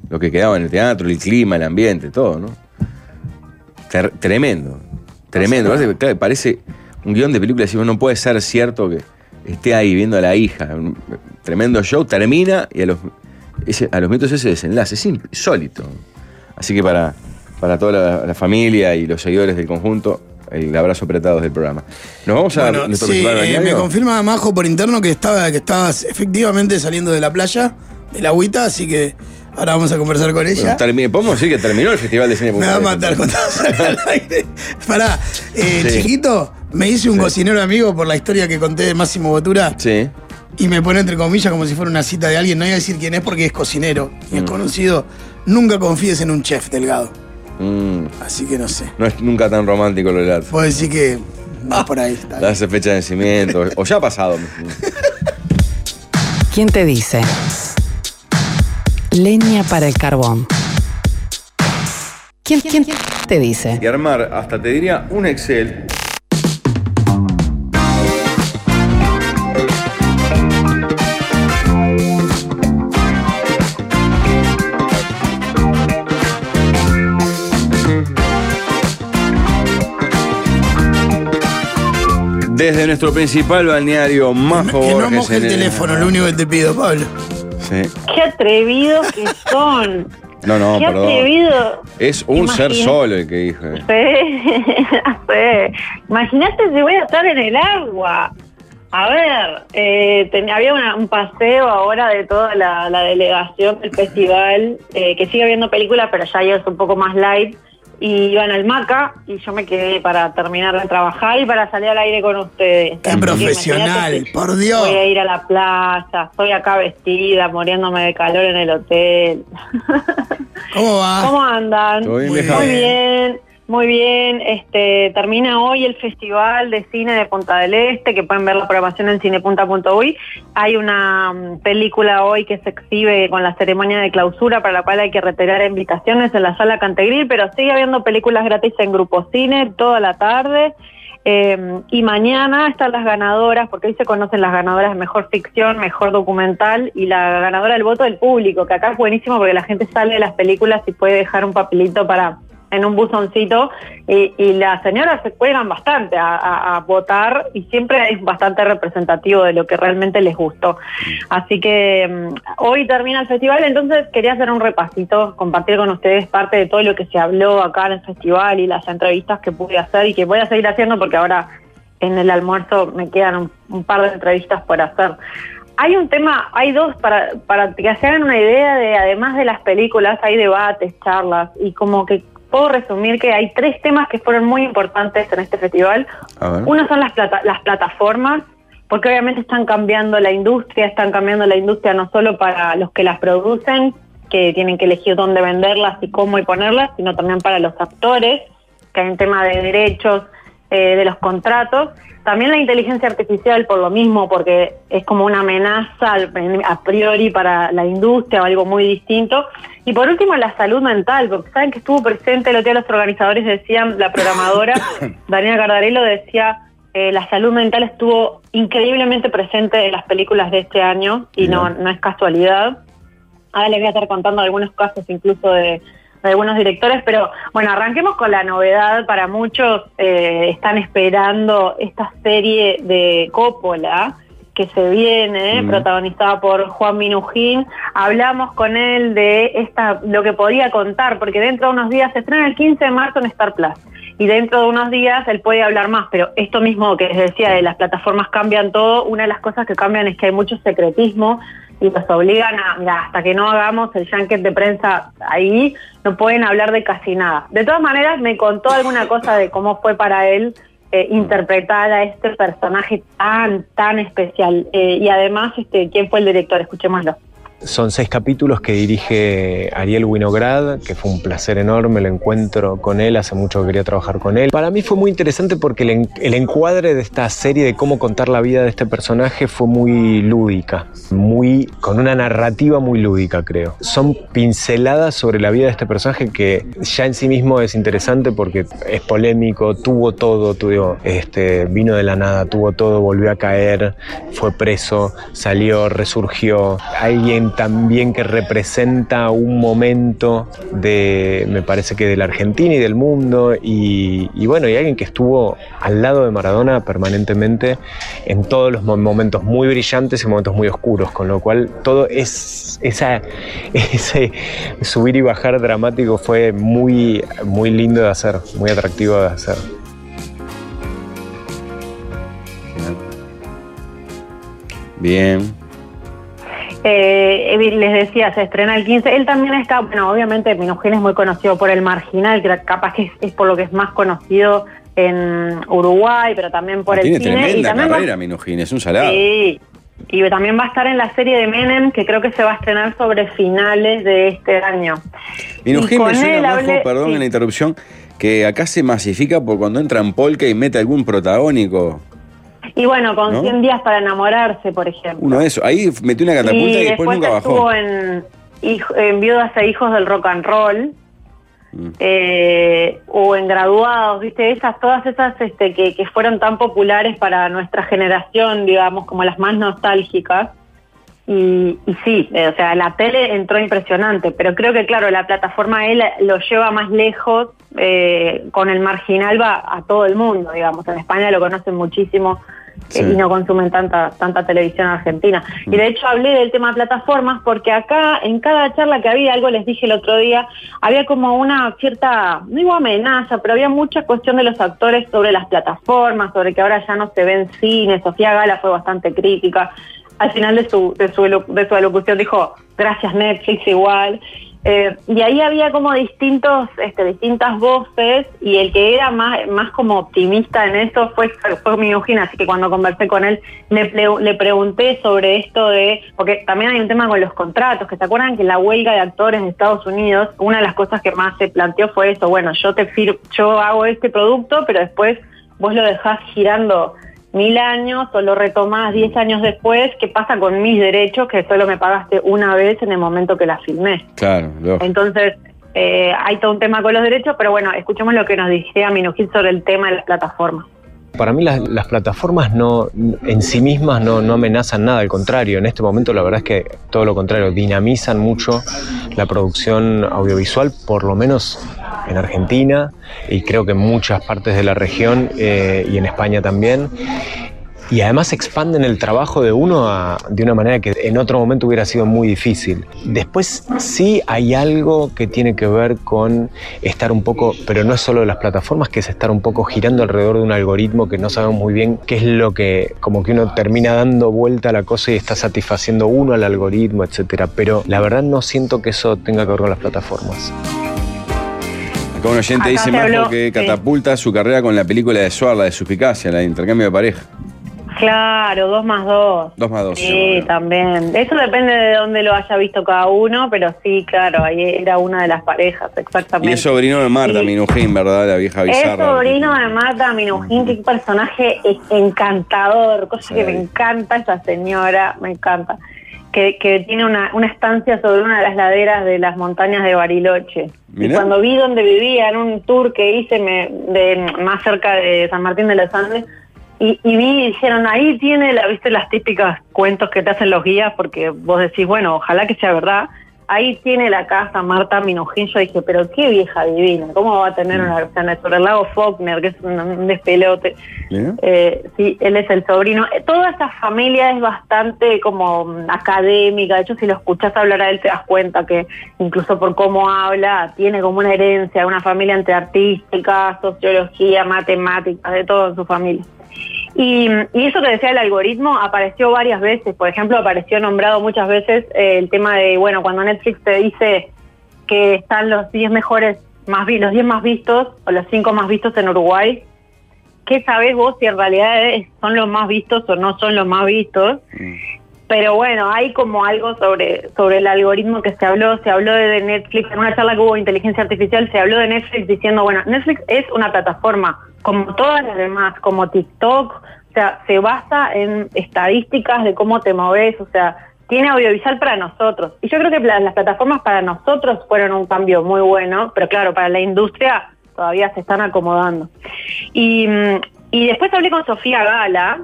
lo que quedaba en el teatro, el clima, el ambiente, todo, ¿no? Ter- tremendo, tremendo. Parece, claro, parece un guion de película, decimos, no puede ser cierto que esté ahí viendo a la hija. Un tremendo show, termina y a los, ese- a los minutos ese desenlace, es insólito. Así que para, para toda la, la familia y los seguidores del conjunto, el abrazo apretado del programa. Nos vamos a Bueno, nuestro sí, eh, me confirma Majo por interno que estaba que estabas efectivamente saliendo de la playa, de la agüita, así que ahora vamos a conversar con ella. Bueno, podemos decir que terminó el Festival de Cine me va a matar Este. cuando salga al aire. Pará, eh, Sí. chiquito, me hice un Sí. cocinero amigo por la historia que conté de Máximo Botura Sí. y me pone entre comillas como si fuera una cita de alguien. No voy a decir quién es porque es cocinero y es Mm. conocido. Nunca confíes en un chef delgado. Mm, Así que no sé. no es nunca tan romántico el relato. Puedo decir que va por ahí. está. Hace fecha de vencimiento. o ya ha pasado. ¿Quién te dice? Leña para el carbón. ¿Quién, quién te dice? Y armar, hasta te diría, un Excel. Desde nuestro principal balneario, Majo que no moje el teléfono, lo único que te pido, Pablo. Sí. Qué atrevidos que son. No, no, Qué perdón. atrevido. Es un ser solo el que dijo. eh. Sí, sí. Imagínate si voy a estar en el agua. A ver, eh, ten- había una- un paseo ahora de toda la, la delegación del festival, eh, que sigue viendo películas, pero ya es un poco más light. Y iban al Maca y yo me quedé para terminar de trabajar y para salir al aire con ustedes. Qué profesional, por Dios. Voy a ir a la playa, estoy acá vestida, muriéndome de calor en el hotel. ¿Cómo va? ¿Cómo andan? ¿Todo bien, Muy vieja? Muy bien. Muy bien. Este, termina hoy el Festival de Cine de Punta del Este, que pueden ver la programación en cinepunta.uy. Hay una mm, película hoy que se exhibe con la ceremonia de clausura, para la cual hay que retirar invitaciones en la sala Cantegril, pero sigue habiendo películas gratis en Grupo Cine toda la tarde. Eh, y mañana están las ganadoras, porque hoy se conocen las ganadoras de mejor ficción, mejor documental y la ganadora del voto del público, que acá es buenísimo porque la gente sale de las películas y puede dejar un papelito para en un buzoncito y, y las señoras se juegan bastante a votar y siempre es bastante representativo de lo que realmente les gustó. Así que mm, hoy termina el festival, entonces quería hacer un repasito, compartir con ustedes parte de todo lo que se habló acá en el festival y las entrevistas que pude hacer y que voy a seguir haciendo porque ahora en el almuerzo me quedan un, un par de entrevistas por hacer. Hay un tema, hay dos, para, para que se hagan una idea de, además de las películas, hay debates, charlas, y como que puedo resumir que hay tres temas que fueron muy importantes en este festival. Uno son las, plata- las plataformas, porque obviamente están cambiando la industria, están cambiando la industria no solo para los que las producen, que tienen que elegir dónde venderlas y cómo y ponerlas, sino también para los actores, que hay un tema de derechos, eh, de los contratos. También la inteligencia artificial por lo mismo, porque es como una amenaza a priori para la industria o algo muy distinto. Y por último, la salud mental, porque saben que estuvo presente el otro día los organizadores decían, la programadora Daniela Cardarello decía, eh, la salud mental estuvo increíblemente presente en las películas de este año y no, no es casualidad. Ahora les voy a estar contando algunos casos incluso de, de algunos directores, pero bueno, arranquemos con la novedad. Para muchos eh, están esperando esta serie de Coppola que se viene, Mm. protagonizada por Juan Minujín. Hablamos con él de esta lo que podía contar, porque dentro de unos días se estrena el 15 de marzo en Star Plus. Y dentro de unos días él puede hablar más, pero esto mismo que les decía de las plataformas cambian todo, una de las cosas que cambian es que hay mucho secretismo y los obligan a, mira, hasta que no hagamos el junket de prensa ahí, no pueden hablar de casi nada. De todas maneras, me contó alguna cosa de cómo fue para él eh, interpretar a este personaje tan, tan especial. Eh, y además, este, ¿quién fue el director? Escuchémoslo. Son seis capítulos que dirige Ariel Winograd, que fue un placer enorme el encuentro con él, hace mucho que quería trabajar con él. Para mí fue muy interesante porque el, el encuadre de esta serie de cómo contar la vida de este personaje fue muy lúdica, muy con una narrativa muy lúdica, creo. Son pinceladas sobre la vida de este personaje que ya en sí mismo es interesante porque es polémico, tuvo todo, tuvo, este, vino de la nada, tuvo todo, volvió a caer, fue preso, salió, resurgió. Alguien también que representa un momento de, me parece que de la Argentina y del mundo, y, bueno, y alguien que estuvo al lado de Maradona permanentemente en todos los momentos muy brillantes y momentos muy oscuros, con lo cual todo es ese subir y bajar dramático fue muy, muy lindo de hacer, muy atractivo de hacer. Bien. Eh, les decía, se estrena el 15. Él también está, bueno, obviamente Minujín es muy conocido por El Marginal, que capaz que es, es por lo que es más conocido en Uruguay, pero también por Ah, el Tiene cine. tremenda y también va- carrera, Minujín, es un salado. Sí. Y también va a estar en la serie de Menem, que creo que se va a estrenar sobre finales de este año. Minujín Y con me suena, él Majo, perdón sí. en la interrupción, que acá se masifica por cuando entra en Polka y mete algún protagónico. Y bueno, con ¿No? 100 días para enamorarse, por ejemplo. Uno de esos. Ahí metió una catapulta y, después, nunca estuvo bajó. en, Hij- en Viudas e Hijos del Rock and Roll. Mm. eh, o en graduados, viste, esas, todas esas este, que, que fueron tan populares para nuestra generación, digamos, como las más nostálgicas. Y, y sí, eh, o sea, la tele entró impresionante, pero creo que, claro, la plataforma él lo lleva más lejos, eh, con el marginal va a todo el mundo, digamos. En España lo conocen muchísimo Sí. y no consumen tanta, tanta televisión argentina. Y de hecho hablé del tema plataformas porque acá, en cada charla que había, algo les dije el otro día, había como una cierta, no digo amenaza, pero había mucha cuestión de los actores sobre las plataformas, sobre que ahora ya no se ven cine. Sofía Gala fue bastante crítica. Al final de su, de su, de su alocución dijo, gracias Netflix igual. Eh, y ahí había como distintos, este, distintas voces y el que era más, más como optimista en eso fue, fue Minujín, así que cuando conversé con él le, ple- le pregunté sobre esto de, porque también hay un tema con los contratos, que se acuerdan que la huelga de actores de Estados Unidos, una de las cosas que más se planteó fue eso, bueno, yo te fir yo hago este producto, pero después vos lo dejás girando mil años o lo retomás diez años después, ¿qué pasa con mis derechos que solo me pagaste una vez en el momento que la filmé? Claro, lógico. Entonces, eh, hay todo un tema con los derechos, pero bueno, escuchemos lo que nos decía Minujín sobre el tema de las plataformas. Para mí las, plataformas no, en sí mismas no, no amenazan nada, al contrario, en este momento la verdad es que todo lo contrario, dinamizan mucho la producción audiovisual, por lo menos en Argentina y creo que en muchas partes de la región eh, y en España también. Y además expanden el trabajo de uno a- de una manera que en otro momento hubiera sido muy difícil. Después sí hay algo que tiene que ver con estar un poco, pero no es solo de las plataformas, que es estar un poco girando alrededor de un algoritmo que no sabemos muy bien qué es lo que, como que uno termina dando vuelta a la cosa y está satisfaciendo uno al algoritmo, etcétera. Pero la verdad no siento que eso tenga que ver con las plataformas. Acá un oyente Acá dice habló, que sí. catapulta su carrera con la película de Suar, la de Suspicacia, la de intercambio de pareja. Claro, dos más dos. Dos más dos. Sí, seguro. también. Eso depende de dónde lo haya visto cada uno, pero sí, claro, ahí era una de las parejas, exactamente. Y es sobrino de Marta Sí. Minujín, ¿verdad? La vieja Es bizarra. sobrino de Marta Minujín, qué personaje es encantador, cosa que me encanta esa señora, me encanta. Que, que tiene una, una estancia sobre una de las laderas de las montañas de Bariloche. Mirá. Y cuando vi donde vivía, en un tour que hice me, de, más cerca de San Martín de los Andes, y, y vi dijeron, ahí tiene, la, viste, las típicas cuentos que te hacen los guías, porque vos decís, bueno, ojalá que sea verdad. Ahí tiene la casa Marta Minujín. Yo dije, pero qué vieja divina, ¿cómo va a tener una sea, sobre el lago Faulkner, que es un, un despelote? Eh, sí, él es el sobrino. Eh, Toda esa familia es bastante como mm, académica. De hecho, si lo escuchás hablar a él, te das cuenta que incluso por cómo habla, tiene como una herencia, una familia entre artística, sociología, matemáticas, de todo en su familia. Y, y eso que decía el algoritmo apareció varias veces. Por ejemplo, apareció nombrado muchas veces eh, el tema de, bueno, cuando Netflix te dice que están los 10 mejores, más los 10 más vistos o los 5 más vistos en Uruguay, ¿qué sabés vos si en realidad es- son los más vistos o no son los más vistos? pero bueno, hay como algo sobre, sobre el algoritmo que se habló, se habló de Netflix, en una charla que hubo de inteligencia artificial, se habló de Netflix diciendo, bueno, Netflix es una plataforma, como todas las demás, como TikTok, o sea, se basa en estadísticas de cómo te moves, o sea, tiene audiovisual para nosotros. Y yo creo que las plataformas para nosotros fueron un cambio muy bueno, pero claro, para la industria todavía se están acomodando. Y, después hablé con Sofía Gala,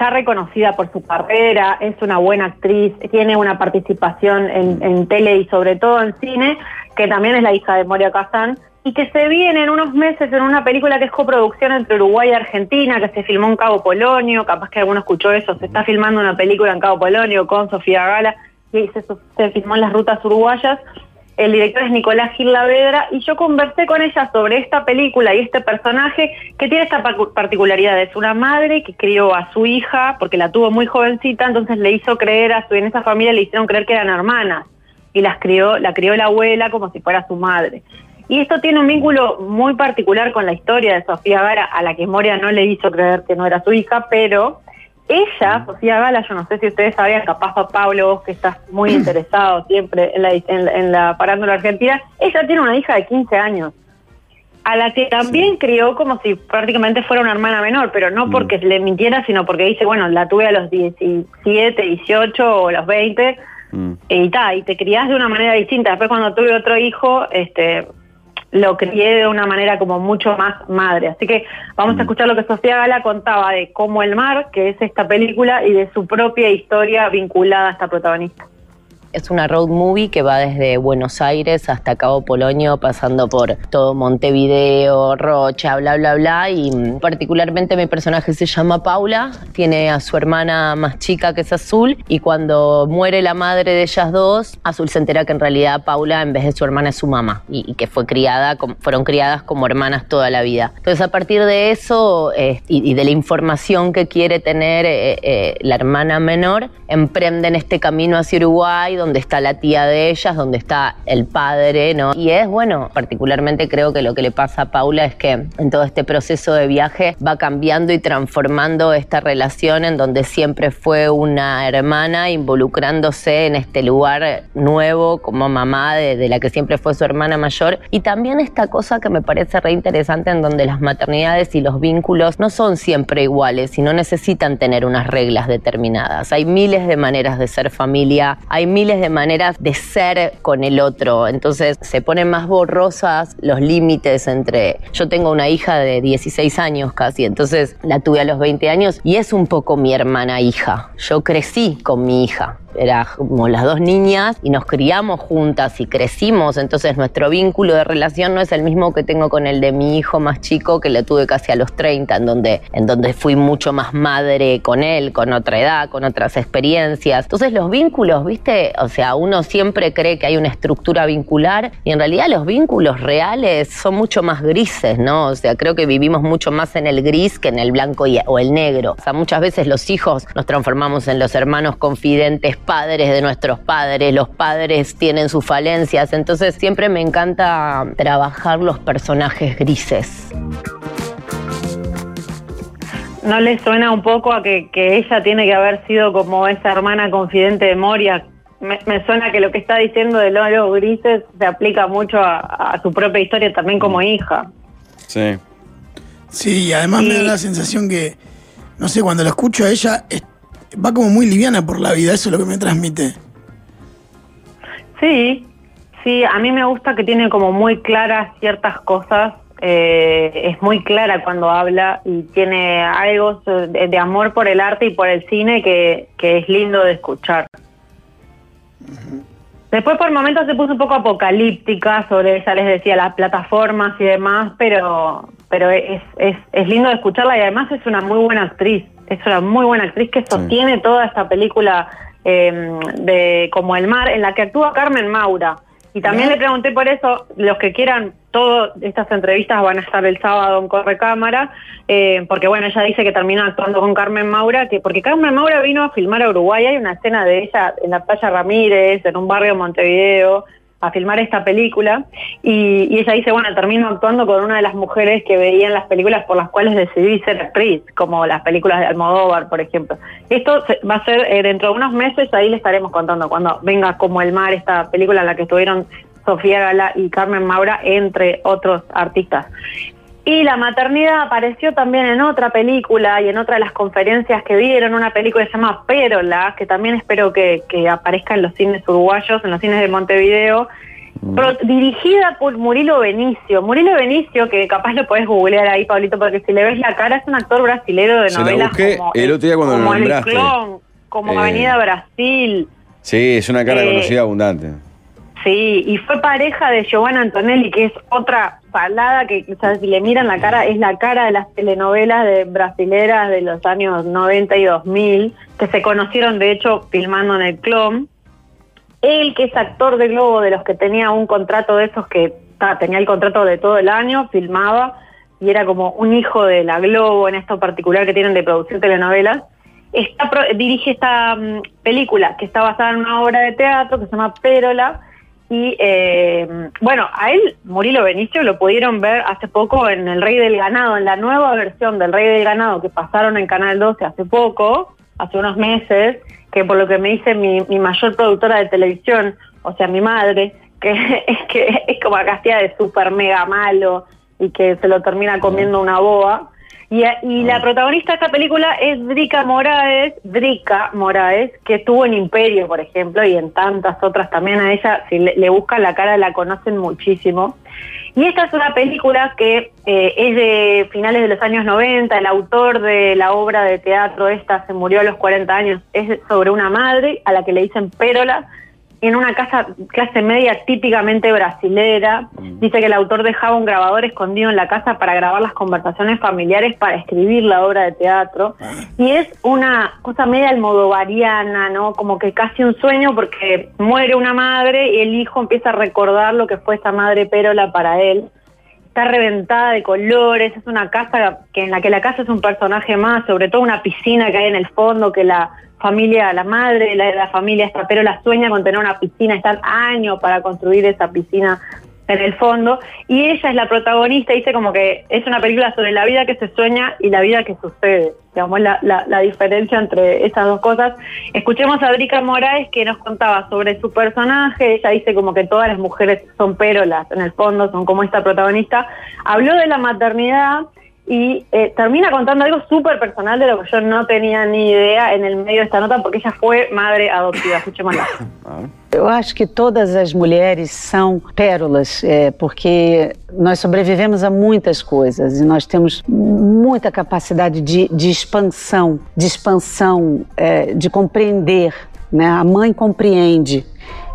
ya reconocida por su carrera, es una buena actriz, tiene una participación en, tele y sobre todo en cine, que también es la hija de Moria Kazan, y que se viene en unos meses en una película que es coproducción entre Uruguay y Argentina, que se filmó en Cabo Polonio, capaz que alguno escuchó eso, se está filmando una película en Cabo Polonio con Sofía Gala, y se, se filmó en las rutas uruguayas, el director es Nicolás Gil Lavedra, y yo conversé con ella sobre esta película y este personaje que tiene esta particularidad. Es una madre que crió a su hija, porque la tuvo muy jovencita, entonces le hizo creer a su, en esa familia le hicieron creer que eran hermanas, y las crió, la crió la abuela como si fuera su madre. Y esto tiene un vínculo muy particular con la historia de Sofía Gara, a la que Moria no le hizo creer que no era su hija, pero ella, Sofía Gala, yo no sé si ustedes sabían, capaz a Pablo, vos que estás muy interesado siempre en la, en, la parándula argentina, ella tiene una hija de 15 años, a la que también crió como si prácticamente fuera una hermana menor, pero no mm. porque le mintiera, sino porque dice, bueno, la tuve a los 17, 18 o los 20, mm. y, ta, y te criás de una manera distinta. Después cuando tuve otro hijo, este lo crié de una manera como mucho más madre. Así que vamos a mm. escuchar lo que Sofía Gala contaba de Como el mar, que es esta película, y de su propia historia vinculada a esta protagonista. Es una road movie que va desde Buenos Aires hasta Cabo Polonio, pasando por todo Montevideo, Rocha, bla, bla, bla. Y mm, particularmente mi personaje se llama Paula, tiene a su hermana más chica que es Azul. Y cuando muere la madre de ellas dos, Azul se entera que en realidad Paula, en vez de su hermana, es su mamá y, que fue criada, fueron criadas como hermanas toda la vida. Entonces, a partir de eso y, de la información que quiere tener eh, eh, la hermana menor, emprenden este camino hacia Uruguay donde está la tía de ellas, donde está el padre, ¿no? Y es, bueno, particularmente creo que lo que le pasa a Paula es que en todo este proceso de viaje va cambiando y transformando esta relación en donde siempre fue una hermana involucrándose en este lugar nuevo como mamá de, la que siempre fue su hermana mayor. Y también esta cosa que me parece re interesante en donde las maternidades y los vínculos no son siempre iguales y no necesitan tener unas reglas determinadas. Hay miles de maneras de ser familia, hay miles de maneras de ser con el otro. Entonces se ponen más borrosas los límites entre. Yo tengo una hija de 16 años casi, entonces la tuve a los 20 años y es un poco mi hermana hija. Yo crecí con mi hija éramos las dos niñas y nos criamos juntas y crecimos, entonces nuestro vínculo de relación no es el mismo que tengo con el de mi hijo más chico que le tuve casi a los 30, en donde, en donde fui mucho más madre con él, con otra edad, con otras experiencias. Entonces los vínculos, viste, o sea, uno siempre cree que hay una estructura vincular y en realidad los vínculos reales son mucho más grises, ¿no? O sea, creo que vivimos mucho más en el gris que en el blanco o el negro. O sea, muchas veces los hijos nos transformamos en los hermanos confidentes padres de nuestros padres, los padres tienen sus falencias, entonces siempre me encanta trabajar los personajes grises. ¿No le suena un poco a que, ella tiene que haber sido como esa hermana confidente de Moria? Me, suena que lo que está diciendo de los grises se aplica mucho a, su propia historia también como hija. Sí. Sí, y además me da la sensación que, no sé, cuando lo escucho a ella, va como muy liviana por la vida, eso es lo que me transmite. Sí, sí, a mí me gusta que tiene como muy claras ciertas cosas, eh, es muy clara cuando habla y tiene algo de, amor por el arte y por el cine que, es lindo de escuchar. Después por momentos se puso un poco apocalíptica sobre, ella les decía, las plataformas y demás, pero, pero es, es, es lindo de escucharla y además es una muy buena actriz es una muy buena actriz que sostiene toda esta película em, de Como el mar, en la que actúa Carmen Maura. Y también le pregunté por eso, los que quieran, todas estas entrevistas van a estar el sábado en Corre Cámara, eh, porque bueno, ella dice que termina actuando con Carmen Maura, que porque Carmen Maura vino a filmar a Uruguay, hay una escena de ella en la playa Ramírez, en un barrio de Montevideo, a filmar esta película y, ella dice, bueno, termino actuando con una de las mujeres que veía en las películas por las cuales decidí ser actriz, como las películas de Almodóvar, por ejemplo. Esto va a ser eh, dentro de unos meses, ahí le estaremos contando cuando venga como El Mar, esta película en la que estuvieron Sofía Gala y Carmen Maura, entre otros artistas. Y la maternidad apareció también en otra película y en otra de las conferencias que dieron, una película que se llama Pérola, que también espero que, que aparezca en los cines uruguayos, en los cines de Montevideo, pro- dirigida por Murilo Benicio. Murilo Benicio, que capaz lo podés googlear ahí, Pablito, porque si le ves la cara, es un actor brasilero de Se la novelas busqué como, el otro día cuando lo El nombraste. Clon, como Eh, Avenida Brasil. Sí, es una cara Eh, conocida abundante. Sí, y fue pareja de Giovanna Antonelli, que es otra salada que, o si le miran la cara, es la cara de las telenovelas de brasileras de los años 90 y 2000, que se conocieron de hecho filmando en el Clon. Él, que es actor de Globo, de los que tenía un contrato de esos que tenía el contrato de todo el año, filmaba, y era como un hijo de la Globo en esto particular que tienen de producir telenovelas. Está dirige esta mm, película que está basada en una obra de teatro que se llama Pérola. Y eh, bueno, a él, Murilo Benicio, lo pudieron ver hace poco en El Rey del Ganado, en la nueva versión del Rey del Ganado que pasaron en Canal 12 hace poco, hace unos meses, que por lo que me dice mi, mi mayor productora de televisión, o sea, mi madre, que es que es como Castilla de súper mega malo y que se lo termina comiendo una boa. Y, y la protagonista de esta película es Drica Moraes, Drica Moraes, que estuvo en Imperio, por ejemplo, y en tantas otras también. A ella, si le, le buscan la cara, la conocen muchísimo. Y esta es una película que eh, es de finales de los años 90. El autor de la obra de teatro esta se murió a los 40 años. Es sobre una madre a la que le dicen Pérola en una casa clase media típicamente brasilera. Dice que el autor dejaba un grabador escondido en la casa para grabar las conversaciones familiares para escribir la obra de teatro. Y es una cosa media almodovariana, ¿no? Como que casi un sueño porque muere una madre y el hijo empieza a recordar lo que fue esa madre pérola para él está reventada de colores, es una casa que en la que la casa es un personaje más, sobre todo una piscina que hay en el fondo, que la familia, la madre la, la familia esta, pero la sueña con tener una piscina, están años para construir esa piscina en el fondo, y ella es la protagonista, dice como que es una película sobre la vida que se sueña y la vida que sucede, digamos, la, la, diferencia entre estas dos cosas. Escuchemos a Drica Moraes que nos contaba sobre su personaje, ella dice como que todas las mujeres son pérolas, en el fondo son como esta protagonista, habló de la maternidad y eh, termina contando algo súper personal de lo que yo no tenía ni idea en el medio de esta nota porque ella fue madre adoptiva, escuchémosla. Eu acho que todas as mulheres são pérolas, é, porque nós sobrevivemos a muitas coisas e nós temos muita capacidade de, de expansão, de expansão, é, de compreender. Né? A mãe compreende,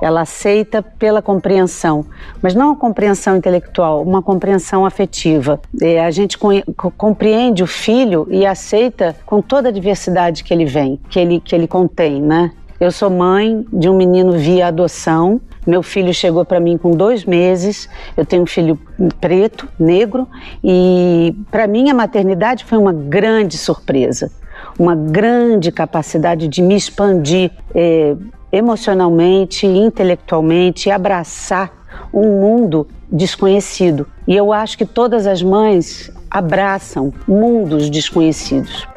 ela aceita pela compreensão, mas não a compreensão intelectual, uma compreensão afetiva. A gente co compreende o filho e aceita com toda a diversidade que ele vem, que ele, que ele contém, né? Eu sou mãe de um menino via adoção. Meu filho chegou para mim com dois meses. Eu tenho um filho preto, negro, e para mim a maternidade foi uma grande surpresa, uma grande capacidade de me expandir eh, emocionalmente, intelectualmente, abraçar um mundo desconhecido. E eu acho que todas as mães abraçam mundos desconhecidos.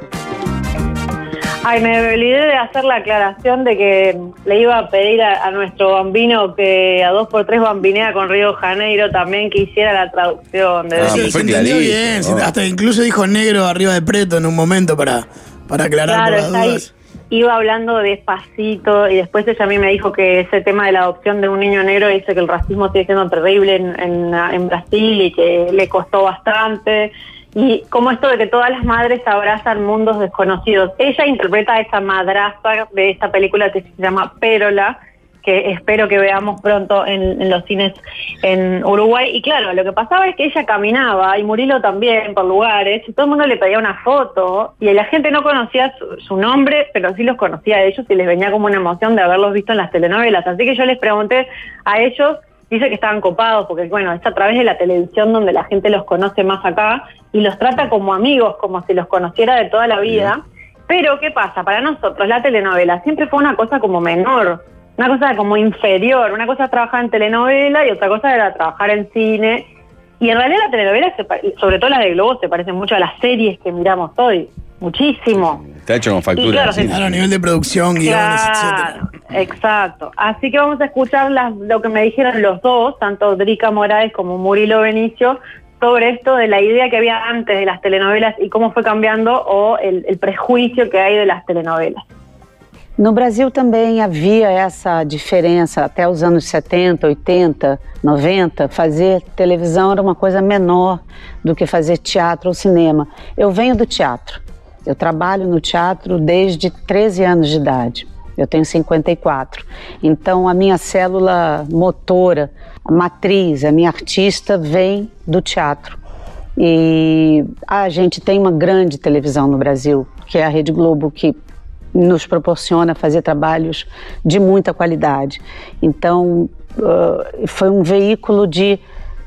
Ay, me olvidé de hacer la aclaración de que le iba a pedir a, a nuestro bambino que a dos por tres bambinea con Río Janeiro también que hiciera la traducción. De Ah, Sí, fue entendió clarito, bien. Hasta incluso dijo negro arriba de preto en un momento para, para aclarar Claro, por las está ahí. Iba hablando despacito y después ella a mí me dijo que ese tema de la adopción de un niño negro dice que el racismo sigue siendo terrible en, en, Brasil y que le costó bastante. Y como esto de que todas las madres abrazan mundos desconocidos. Ella interpreta a esa madrastra de esta película que se llama Pérola, que espero que veamos pronto en, en los cines en Uruguay. Y claro, lo que pasaba es que ella caminaba, y Murilo también, por lugares, y todo el mundo le pedía una foto, y la gente no conocía su, su nombre, pero sí los conocía a ellos y les venía como una emoción de haberlos visto en las telenovelas. Así que yo les pregunté a ellos, dice que estaban copados, porque bueno, es a través de la televisión donde la gente los conoce más acá, y los trata como amigos, como si los conociera de toda la vida. Pero, ¿qué pasa? Para nosotros la telenovela siempre fue una cosa como menor. Una cosa como inferior. Una cosa es trabajar en telenovela y otra cosa era trabajar en cine. Y en realidad la telenovela, sobre todo las de Globo, se parecen mucho a las series que miramos hoy. Muchísimo. Está hecho con facturas. Claro, a nivel de producción, guiones, claro, Exacto. Así que vamos a escuchar lo que me dijeron los dos, tanto Drica Moraes como Murilo Benicio, sobre esto de la idea que había antes de las telenovelas y cómo fue cambiando o el, el prejuicio que hay de las telenovelas. No Brasil também havia essa diferença, até os anos 70, 80, 90, fazer televisão era uma coisa menor do que fazer teatro ou cinema. Eu venho do teatro, eu trabalho no teatro desde 13 anos de idade. Eu tenho 54. Então a minha célula motora, a matriz, a minha artista vem do teatro. E a gente tem uma grande televisão no Brasil, que é a Rede Globo, que nos proporciona fazer trabalhos de muita qualidade. Então, uh, foi um veículo de,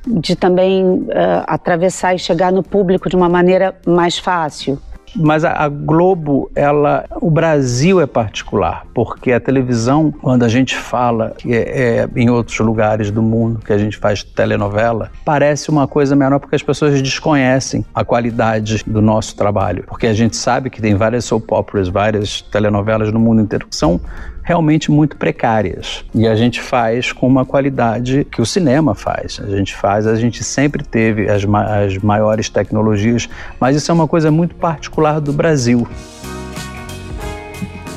de também uh, atravessar e chegar no público de uma maneira mais fácil. Mas a, a, Globo, ela, o Brasil é particular, porque a televisão, quando a gente fala é, é, em outros lugares do mundo que a gente faz telenovela, parece uma coisa menor porque as pessoas desconhecem a qualidade do nosso trabalho, porque a gente sabe que tem várias soap operas, várias telenovelas no mundo inteiro que são realmente muito precárias. E a gente faz com uma qualidade que o cinema faz. A gente faz, a gente sempre teve as, ma as maiores tecnologias, mas isso é uma coisa muito particular do Brasil.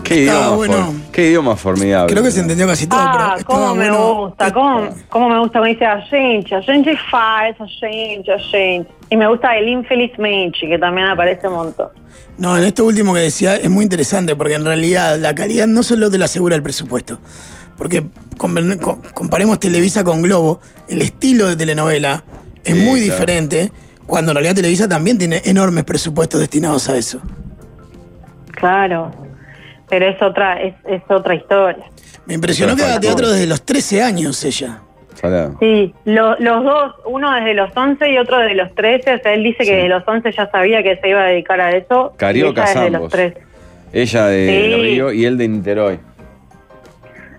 Qué idioma, bueno. qué idioma formidable. Creo que se entendió casi todo. Ah, pero cómo me bueno. gusta, cómo, cómo, me gusta cuando dice a gente, a gente faz, a gente, a gente. Y me gusta el infelizmente, que también aparece un montón. No, en esto último que decía es muy interesante porque en realidad la calidad no solo te lo asegura el presupuesto. Porque comparemos Televisa con Globo, el estilo de telenovela es muy diferente, cuando en realidad Televisa también tiene enormes presupuestos destinados a eso. Claro, pero es otra, es, es otra historia. Me impresionó que haga teatro desde los 13 años ella. Sí, los dos, uno desde los 11 y otro desde los 13. O sea, él dice que desde los 11 ya sabía que se iba a dedicar a eso. Carioca desde los 13. Ella de Río y él de Niterói.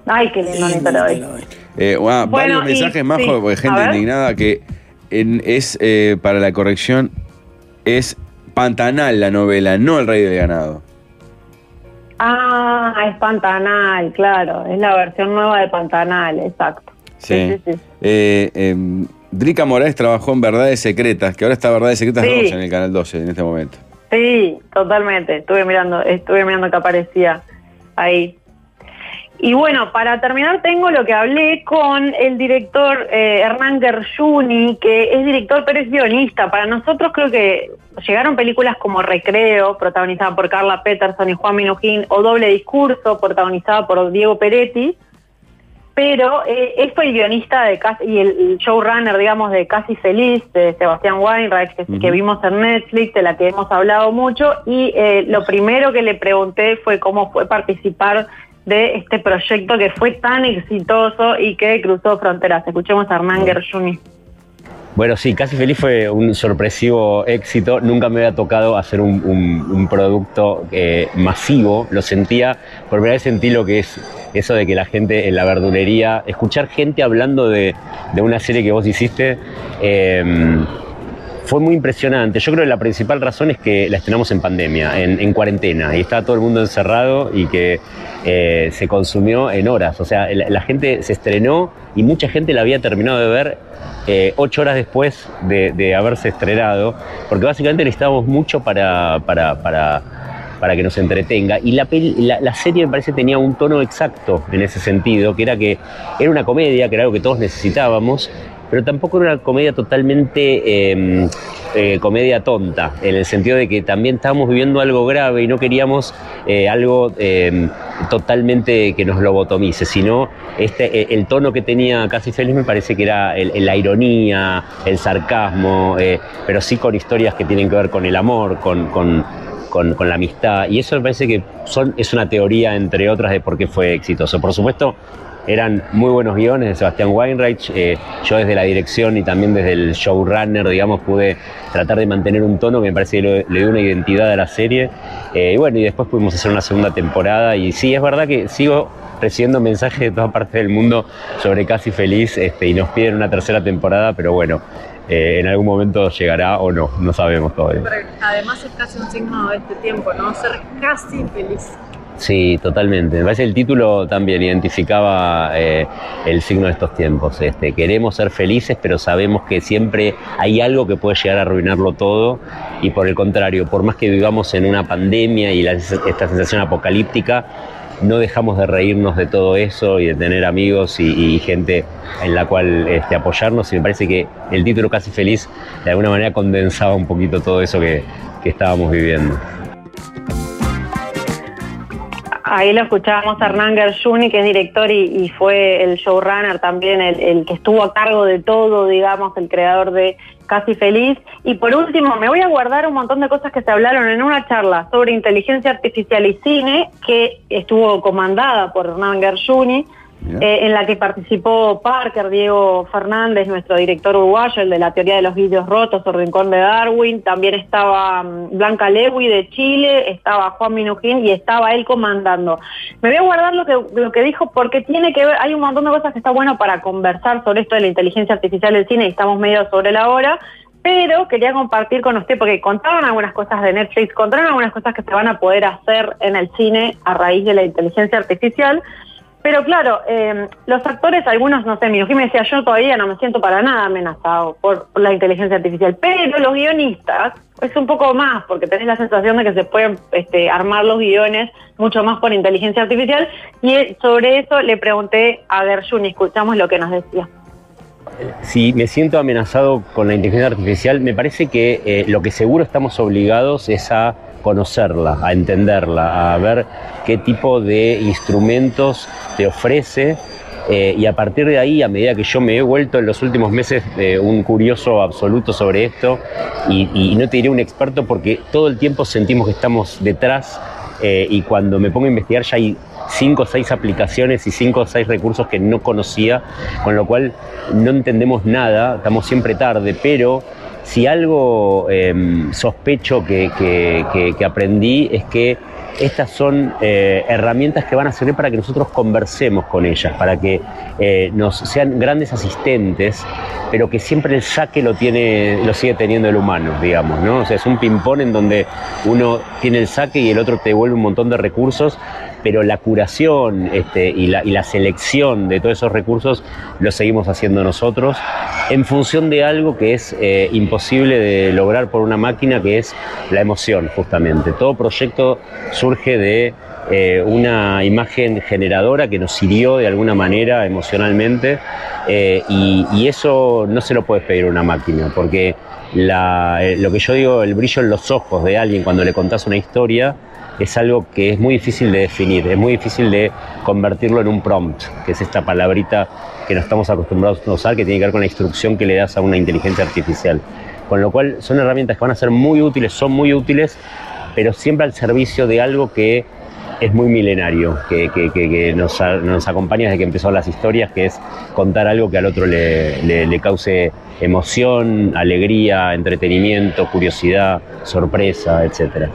Ay, qué lindo Niterói. Eh, varios mensajes más de gente indignada que es, eh, para la corrección, es Pantanal la novela, no El Rey del Ganado. Ah, es Pantanal, claro. Es la versión nueva de Pantanal, exacto. Sí. Eh, em, Drica Morales trabajó en Verdades Secretas, que ahora está Verdades Secretas 2 en el canal 12 en este momento. Sí, totalmente. Estuve mirando, estuve mirando que aparecía ahí. Y bueno, para terminar tengo lo que hablé con el director eh, Hernán Gershuni, que es director pero es guionista. Para nosotros creo que llegaron películas como Recreo, protagonizada por Carla Peterson y Juan Minujín, o Doble Discurso, protagonizada por Diego Peretti. Pero eh, él fue el guionista de casi, y el, showrunner, digamos, de Casi Feliz, de Sebastián Weinreich, que, vimos en Netflix, de la que hemos hablado mucho, y eh, lo primero que le pregunté fue cómo fue participar de este proyecto que fue tan exitoso y que cruzó fronteras. Escuchemos a Hernán Gershuni. Bueno, sí, Casi Feliz fue un sorpresivo éxito. Nunca me había tocado hacer un, producto eh, masivo. Lo sentía, por primera vez sentí lo que es eso de que la gente en la verdulería, escuchar gente hablando de, una serie que vos hiciste. Em, fue muy impresionante. Yo creo que la principal razón es que la estrenamos en pandemia, en, cuarentena, y estaba todo el mundo encerrado y que eh, se consumió en horas. O sea, la, gente se estrenó y mucha gente la había terminado de ver eh, ocho horas después de, haberse estrenado, porque básicamente necesitábamos mucho para, para, para, que nos entretenga. Y la, la, serie me parece tenía un tono exacto en ese sentido, que era que era una comedia, que era algo que todos necesitábamos, pero tampoco era una comedia totalmente em, eh, comedia tonta, en el sentido de que también estábamos viviendo algo grave y no queríamos eh, algo em, totalmente que nos lobotomice, sino este, eh, el tono que tenía Casi Feliz me parece que era la ironía, el sarcasmo, pero sí con historias que tienen que ver con el amor, con, con, con la amistad, y eso me parece que son, es una teoría, entre otras, de por qué fue exitoso. Por supuesto, eran muy buenos guiones de Sebastián Weinreich. Eh, yo desde la dirección y también desde el showrunner, digamos, pude tratar de mantener un tono que me parece que le, dio una identidad a la serie. Eh, y bueno, y después pudimos hacer una segunda temporada. Y sí, es verdad que sigo recibiendo mensajes de toda parte del mundo sobre Casi Feliz este, y nos piden una tercera temporada, pero bueno, eh, en algún momento llegará o no, no sabemos todavía. Además es casi un signo de este tiempo, ¿no? Ser casi feliz. Sí, totalmente. Me parece el título también identificaba eh, el signo de estos tiempos. Este, queremos ser felices, pero sabemos que siempre hay algo que puede llegar a arruinarlo todo. Y por el contrario, por más que vivamos en una pandemia y esta sensación apocalíptica, no dejamos de reírnos de todo eso y de tener amigos y, gente en la cual este, apoyarnos. Y me parece que el título Casi Feliz de alguna manera condensaba un poquito todo eso que estábamos viviendo. Ahí lo escuchábamos a Hernán Gershuni, que es director y, fue el showrunner también, el, el que estuvo a cargo de todo, digamos, el creador de Casi Feliz. Y por último, me voy a guardar un montón de cosas que se hablaron en una charla sobre inteligencia artificial y cine, que estuvo comandada por Hernán Gershuni, eh, en la que participó Parker, Diego Fernández, nuestro director uruguayo, el de la teoría de los vídeos rotos o Rincón de Darwin, también estaba mm, Blanca Lewy de Chile, estaba Juan Minujín y estaba él comandando. Me voy a guardar lo que, lo que dijo porque tiene que ver, hay un montón de cosas que está bueno para conversar sobre esto de la inteligencia artificial del cine y estamos medio sobre la hora, pero quería compartir con usted porque contaron algunas cosas de Netflix, contaron algunas cosas que se van a poder hacer en el cine a raíz de la inteligencia artificial. Pero claro, eh, los actores, algunos, no sé, Minujín me decía, yo todavía no me siento para nada amenazado por, la inteligencia artificial, pero los guionistas es un poco más, porque tenés la sensación de que se pueden este, armar los guiones mucho más por inteligencia artificial, y eh, sobre eso le pregunté a Gershun y escuchamos lo que nos decía. Si me siento amenazado con la inteligencia artificial, me parece que eh, lo que seguro estamos obligados es a conocerla, a entenderla, a ver qué tipo de instrumentos te ofrece eh, y a partir de ahí, a medida que yo me he vuelto en los últimos meses eh, un curioso absoluto sobre esto, y, no te diré un experto porque todo el tiempo sentimos que estamos detrás eh, y cuando me pongo a investigar ya hay cinco o seis aplicaciones y cinco o seis recursos que no conocía, con lo cual no entendemos nada, estamos siempre tarde, pero si algo eh, sospecho que- que aprendí es que estas son eh, herramientas que van a servir para que nosotros conversemos con ellas, para que eh, nos sean grandes asistentes, pero que siempre el saque lo tiene, lo sigue teniendo el humano, digamos, ¿no? O sea, es un ping-pong en donde uno tiene el saque y el otro te devuelve un montón de recursos, pero la curación este, y, la, selección de todos esos recursos lo seguimos haciendo nosotros en función de algo que es eh, imposible de lograr por una máquina, que es la emoción, justamente. Todo proyecto surge de eh, una imagen generadora que nos hirió de alguna manera emocionalmente eh, y, eso no se lo puedes pedir a una máquina, porque lo que yo digo, el brillo en los ojos de alguien cuando le contás una historia, es algo que es muy difícil de definir, es muy difícil de convertirlo en un prompt, que es esta palabrita que no estamos acostumbrados a usar, que tiene que ver con la instrucción que le das a una inteligencia artificial. Con lo cual son herramientas que van a ser muy útiles, son muy útiles, pero siempre al servicio de algo que es muy milenario, que, que- nos, nos acompaña desde que empezó las historias, que es contar algo que al otro le, le- cause emoción, alegría, entretenimiento, curiosidad, sorpresa, etcétera.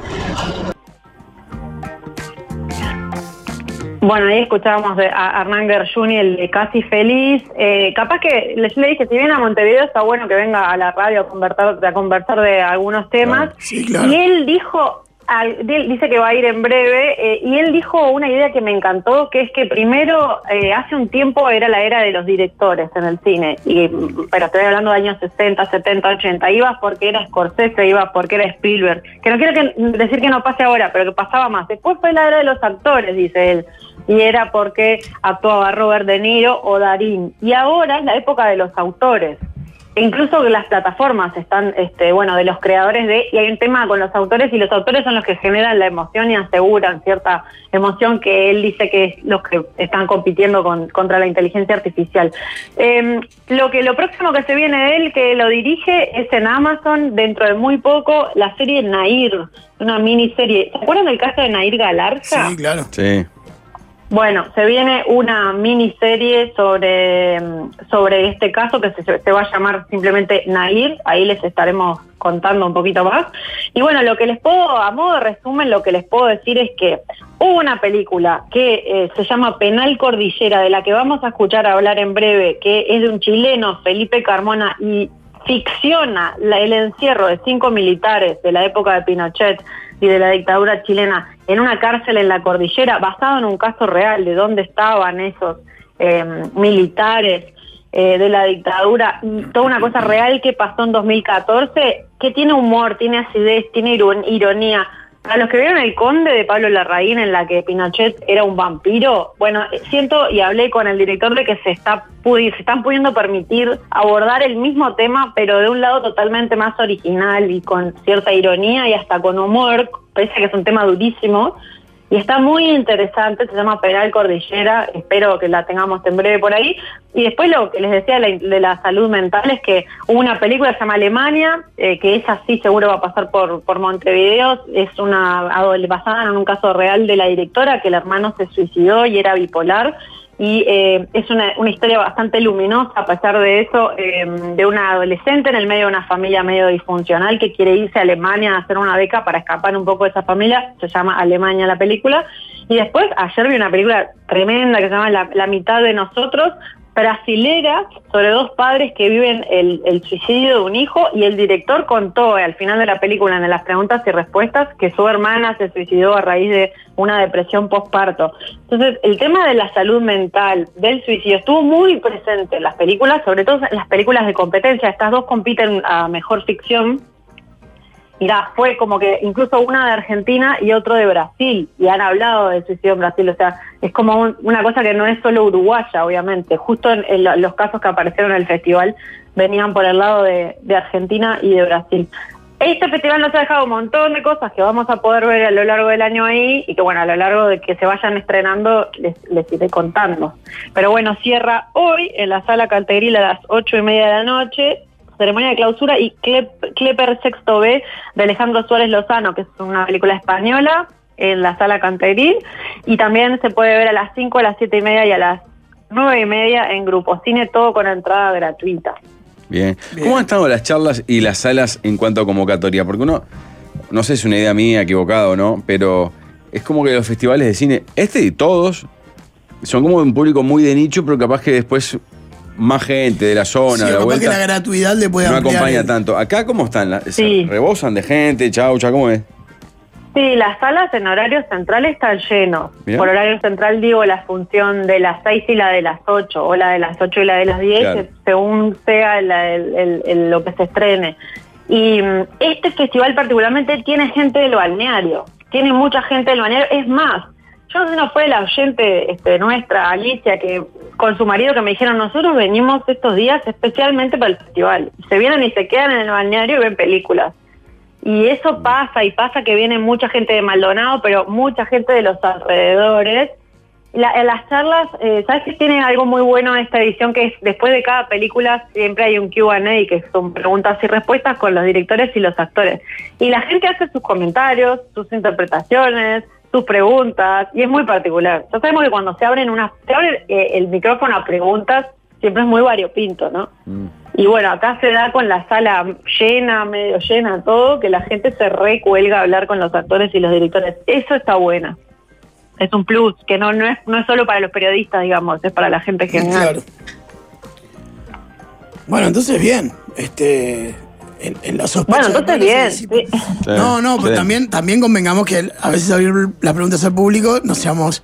Bueno, ahí escuchábamos a Hernán Gershuni, el de Casi Feliz. Eh, capaz que le, le dije, si viene a Montevideo está bueno que venga a la radio a conversar, a conversar de algunos temas. Sí, claro. Y él dijo, al- dice que va a ir en breve, eh, y él dijo una idea que me encantó, que es que primero, eh, hace un tiempo era la era de los directores en el cine, y, pero estoy hablando de años 60, 70, 80, ibas porque era Scorsese, ibas porque era Spielberg, que no quiero que- decir que no pase ahora, pero que pasaba más. Después fue la era de los actores, dice él, y era porque actuaba Robert De Niro o Darín, y ahora es la época de los autores. E incluso las plataformas están, este, bueno, de los creadores de, y hay un tema con los autores, y los autores son los que generan la emoción y aseguran cierta emoción que él dice que es los que están compitiendo con, contra la inteligencia artificial. Eh, lo que lo próximo que se viene de él, que lo dirige, es en Amazon, dentro de muy poco, la serie Nair, una miniserie. ¿Se acuerdan del caso de Nair Galarza? Sí, claro. Sí. Bueno, se viene una miniserie sobre, sobre este caso que se, va a llamar simplemente Nair, ahí les estaremos contando un poquito más. Y bueno, lo que les puedo, a modo de resumen, lo que les puedo decir es que hubo una película que eh, se llama Penal Cordillera, de la que vamos a escuchar hablar en breve, que es de un chileno, Felipe Carmona, y ficciona la- el encierro de cinco militares de la época de Pinochet y de la dictadura chilena en una cárcel en la cordillera, basado en un caso real de dónde estaban esos eh, militares eh, de la dictadura, toda una cosa real que pasó en 2014, que tiene humor, tiene acidez, tiene iron- ironía. Para los que vieron El Conde de Pablo Larraín, en la que Pinochet era un vampiro, bueno, eh, siento y hablé con el director de que se, está se están pudiendo permitir abordar el mismo tema, pero de un lado totalmente más original y con cierta ironía y hasta con humor, pese a que es un tema durísimo. Y está muy interesante, se llama Penal Cordillera, espero que la tengamos en breve por ahí. Y después lo que les decía de la, salud mental es que hubo una película que se llama Alemania, eh, que esa sí seguro va a pasar por, por Montevideo, es una basada en un caso real de la directora, que el hermano se suicidó y era bipolar. Y eh, es una, historia bastante luminosa, a pesar de eso, eh, de una adolescente en el medio de una familia medio disfuncional que quiere irse a Alemania a hacer una beca para escapar un poco de esa familia. Se llama Alemania la película. Y después, ayer vi una película tremenda que se llama La, La mitad de nosotros, brasilera, sobre dos padres que viven el, el suicidio de un hijo. Y el director contó eh, al final de la película, en las preguntas y respuestas, que su hermana se suicidó a raíz de una depresión postparto. Entonces, el tema de la salud mental, del suicidio, estuvo muy presente en las películas, sobre todo en las películas de competencia. Estas dos compiten a mejor ficción. Mirá, fue como que incluso una de Argentina y otro de Brasil, y han hablado del suicidio en Brasil, o sea, es como un- una cosa que no es solo uruguaya, obviamente, justo en, en lo- los casos que aparecieron en el festival venían por el lado de, Argentina y de Brasil. Este festival nos ha dejado un montón de cosas que vamos a poder ver a lo largo del año ahí y que bueno, a lo largo de que se vayan estrenando les, les iré contando. Pero bueno, cierra hoy en la sala Caltegril a las ocho y media de la noche, ceremonia de clausura y Klepper Sexto B de Alejandro Suárez Lozano, que es una película española en la sala Cantegril y también se puede ver a las 5, a las siete y media y a las nueve y media en Grupo Cine, todo con entrada gratuita. Bien. ¿Cómo han estado las charlas y las salas en cuanto a convocatoria? Porque uno, no sé si es una idea mía equivocada o no, pero es como que los festivales de cine, este y todos, son como un público muy de nicho, pero capaz que después más gente de la zona, Sí, de la capaz que vuelta, la gratuidad le puede no acompaña el- tanto. ¿Acá cómo están? La- se. ¿Rebosan de gente? Chaucha, ¿cómo es? Sí, las salas en horario central están llenos. Mirá. Por horario central digo la función de las 6 y la de las 8, o la de las 8 y la de las 10, Claro. que según sea la- el- el- el- lo que se estrene. Y mm, este festival particularmente tiene gente del balneario, tiene mucha gente del balneario. Es más, yo no fue la oyente este, nuestra, Alicia, que con su marido que me dijeron, nosotros venimos estos días especialmente para el festival. Se vienen y se quedan en el balneario y ven películas. Y eso pasa, y pasa que viene mucha gente de Maldonado, pero mucha gente de los alrededores. En las charlas, eh, ¿sabes que tiene algo muy bueno esta edición? Que es después de cada película siempre hay un QA, que son preguntas y respuestas con los directores y los actores. Y la gente hace sus comentarios, sus interpretaciones, sus preguntas, y es muy particular. Ya sabemos que cuando se abren unas, se abre eh, el micrófono a preguntas, siempre es muy variopinto, ¿no? Y bueno, acá se da con la sala llena, medio llena, todo, que la gente se recuelga a hablar con los actores y los directores. Eso está bueno. Es un plus, que no, no, es, no es solo para los periodistas, digamos, es para la gente general. Claro. Bueno, entonces bien. Este. En, en la sospecha. Bueno, entonces bien. Sí. No, no, pero también, también convengamos que a veces abrir las preguntas al público, no seamos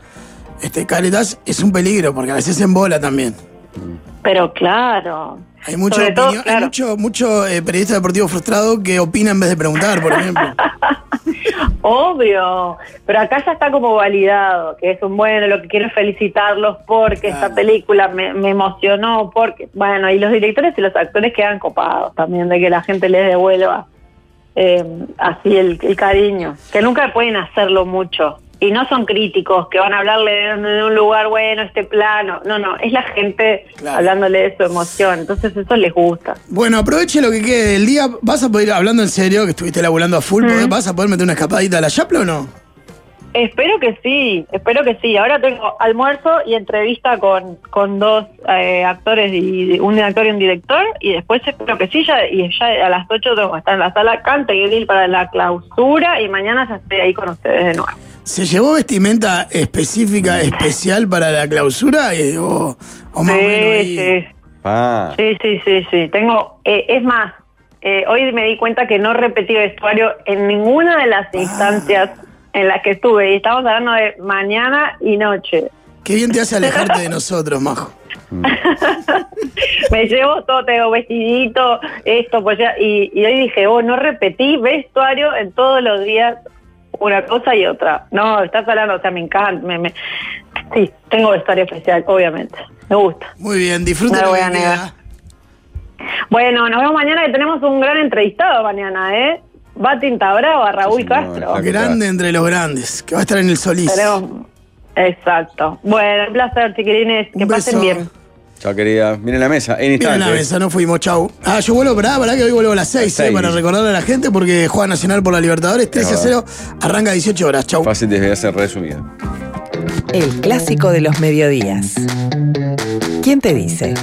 este, caretas, es un peligro, porque a veces se embola también. Pero claro. Hay mucho, Sobre todo, opinión- hay claro. mucho, mucho eh, periodista deportivo frustrado que opina en vez de preguntar, por ejemplo. Obvio, pero acá ya está como validado, que es un bueno, lo que quiero felicitarlos porque esta película me, me emocionó, porque, bueno, y los directores y los actores quedan copados también de que la gente les devuelva eh, así el, el cariño, que nunca pueden hacerlo mucho. Y no son críticos que van a hablarle de, un lugar bueno, este plano. No, no, es la gente Claro. hablándole de su emoción. Entonces eso les gusta. Bueno, aproveche lo que quede del día. ¿Vas a poder, hablando en serio, que estuviste laburando a full, Mm. ¿vas a poder meter una escapadita a la Yapla o no? Espero que sí, espero que sí. Ahora tengo almuerzo y entrevista con, con dos eh, actores, y un actor y un director, y después espero que sí, ya, y ya a las 8 tengo que estar en la sala ir para la clausura, y mañana ya estoy ahí con ustedes de nuevo. ¿Se llevó vestimenta específica, especial para la clausura? eh, o, o más o menos Sí, ahí? sí, Ah, sí, sí, sí, sí. Tengo, eh, es más, eh, hoy me di cuenta que no repetí vestuario en ninguna de las instancias en las que estuve, y estamos hablando de mañana y noche. Qué bien te hace alejarte de nosotros, Majo. me llevo todo, tengo vestidito, esto, pues ya, y, y hoy dije, oh, no repetí vestuario en todos los días, una cosa y otra. No, estás hablando, o sea, me encanta, me, me- sí, tengo vestuario especial, obviamente, me gusta. Muy bien, disfruta No lo voy a negar. Bueno, nos vemos mañana que tenemos un gran entrevistado mañana, ¿eh? Va Tinta Brava, Raúl Sí, Castro. exacto. Grande entre los grandes, que va a estar en el Solís. Tenemos- Exacto. Bueno, un placer, chiquilines. Que Un pasen beso. bien. Chao querida. Viene la mesa, en Mira la instantes. mesa, no fuimos, chau. Ah, yo vuelvo, pará, pará, que hoy vuelvo a las 6, A las seis. para recordarle a la gente, porque juega Nacional por la Libertadores, 13 a 0, arranca 18 horas, chau. Fácil de ser resumido. El clásico de los mediodías. ¿Quién te dice?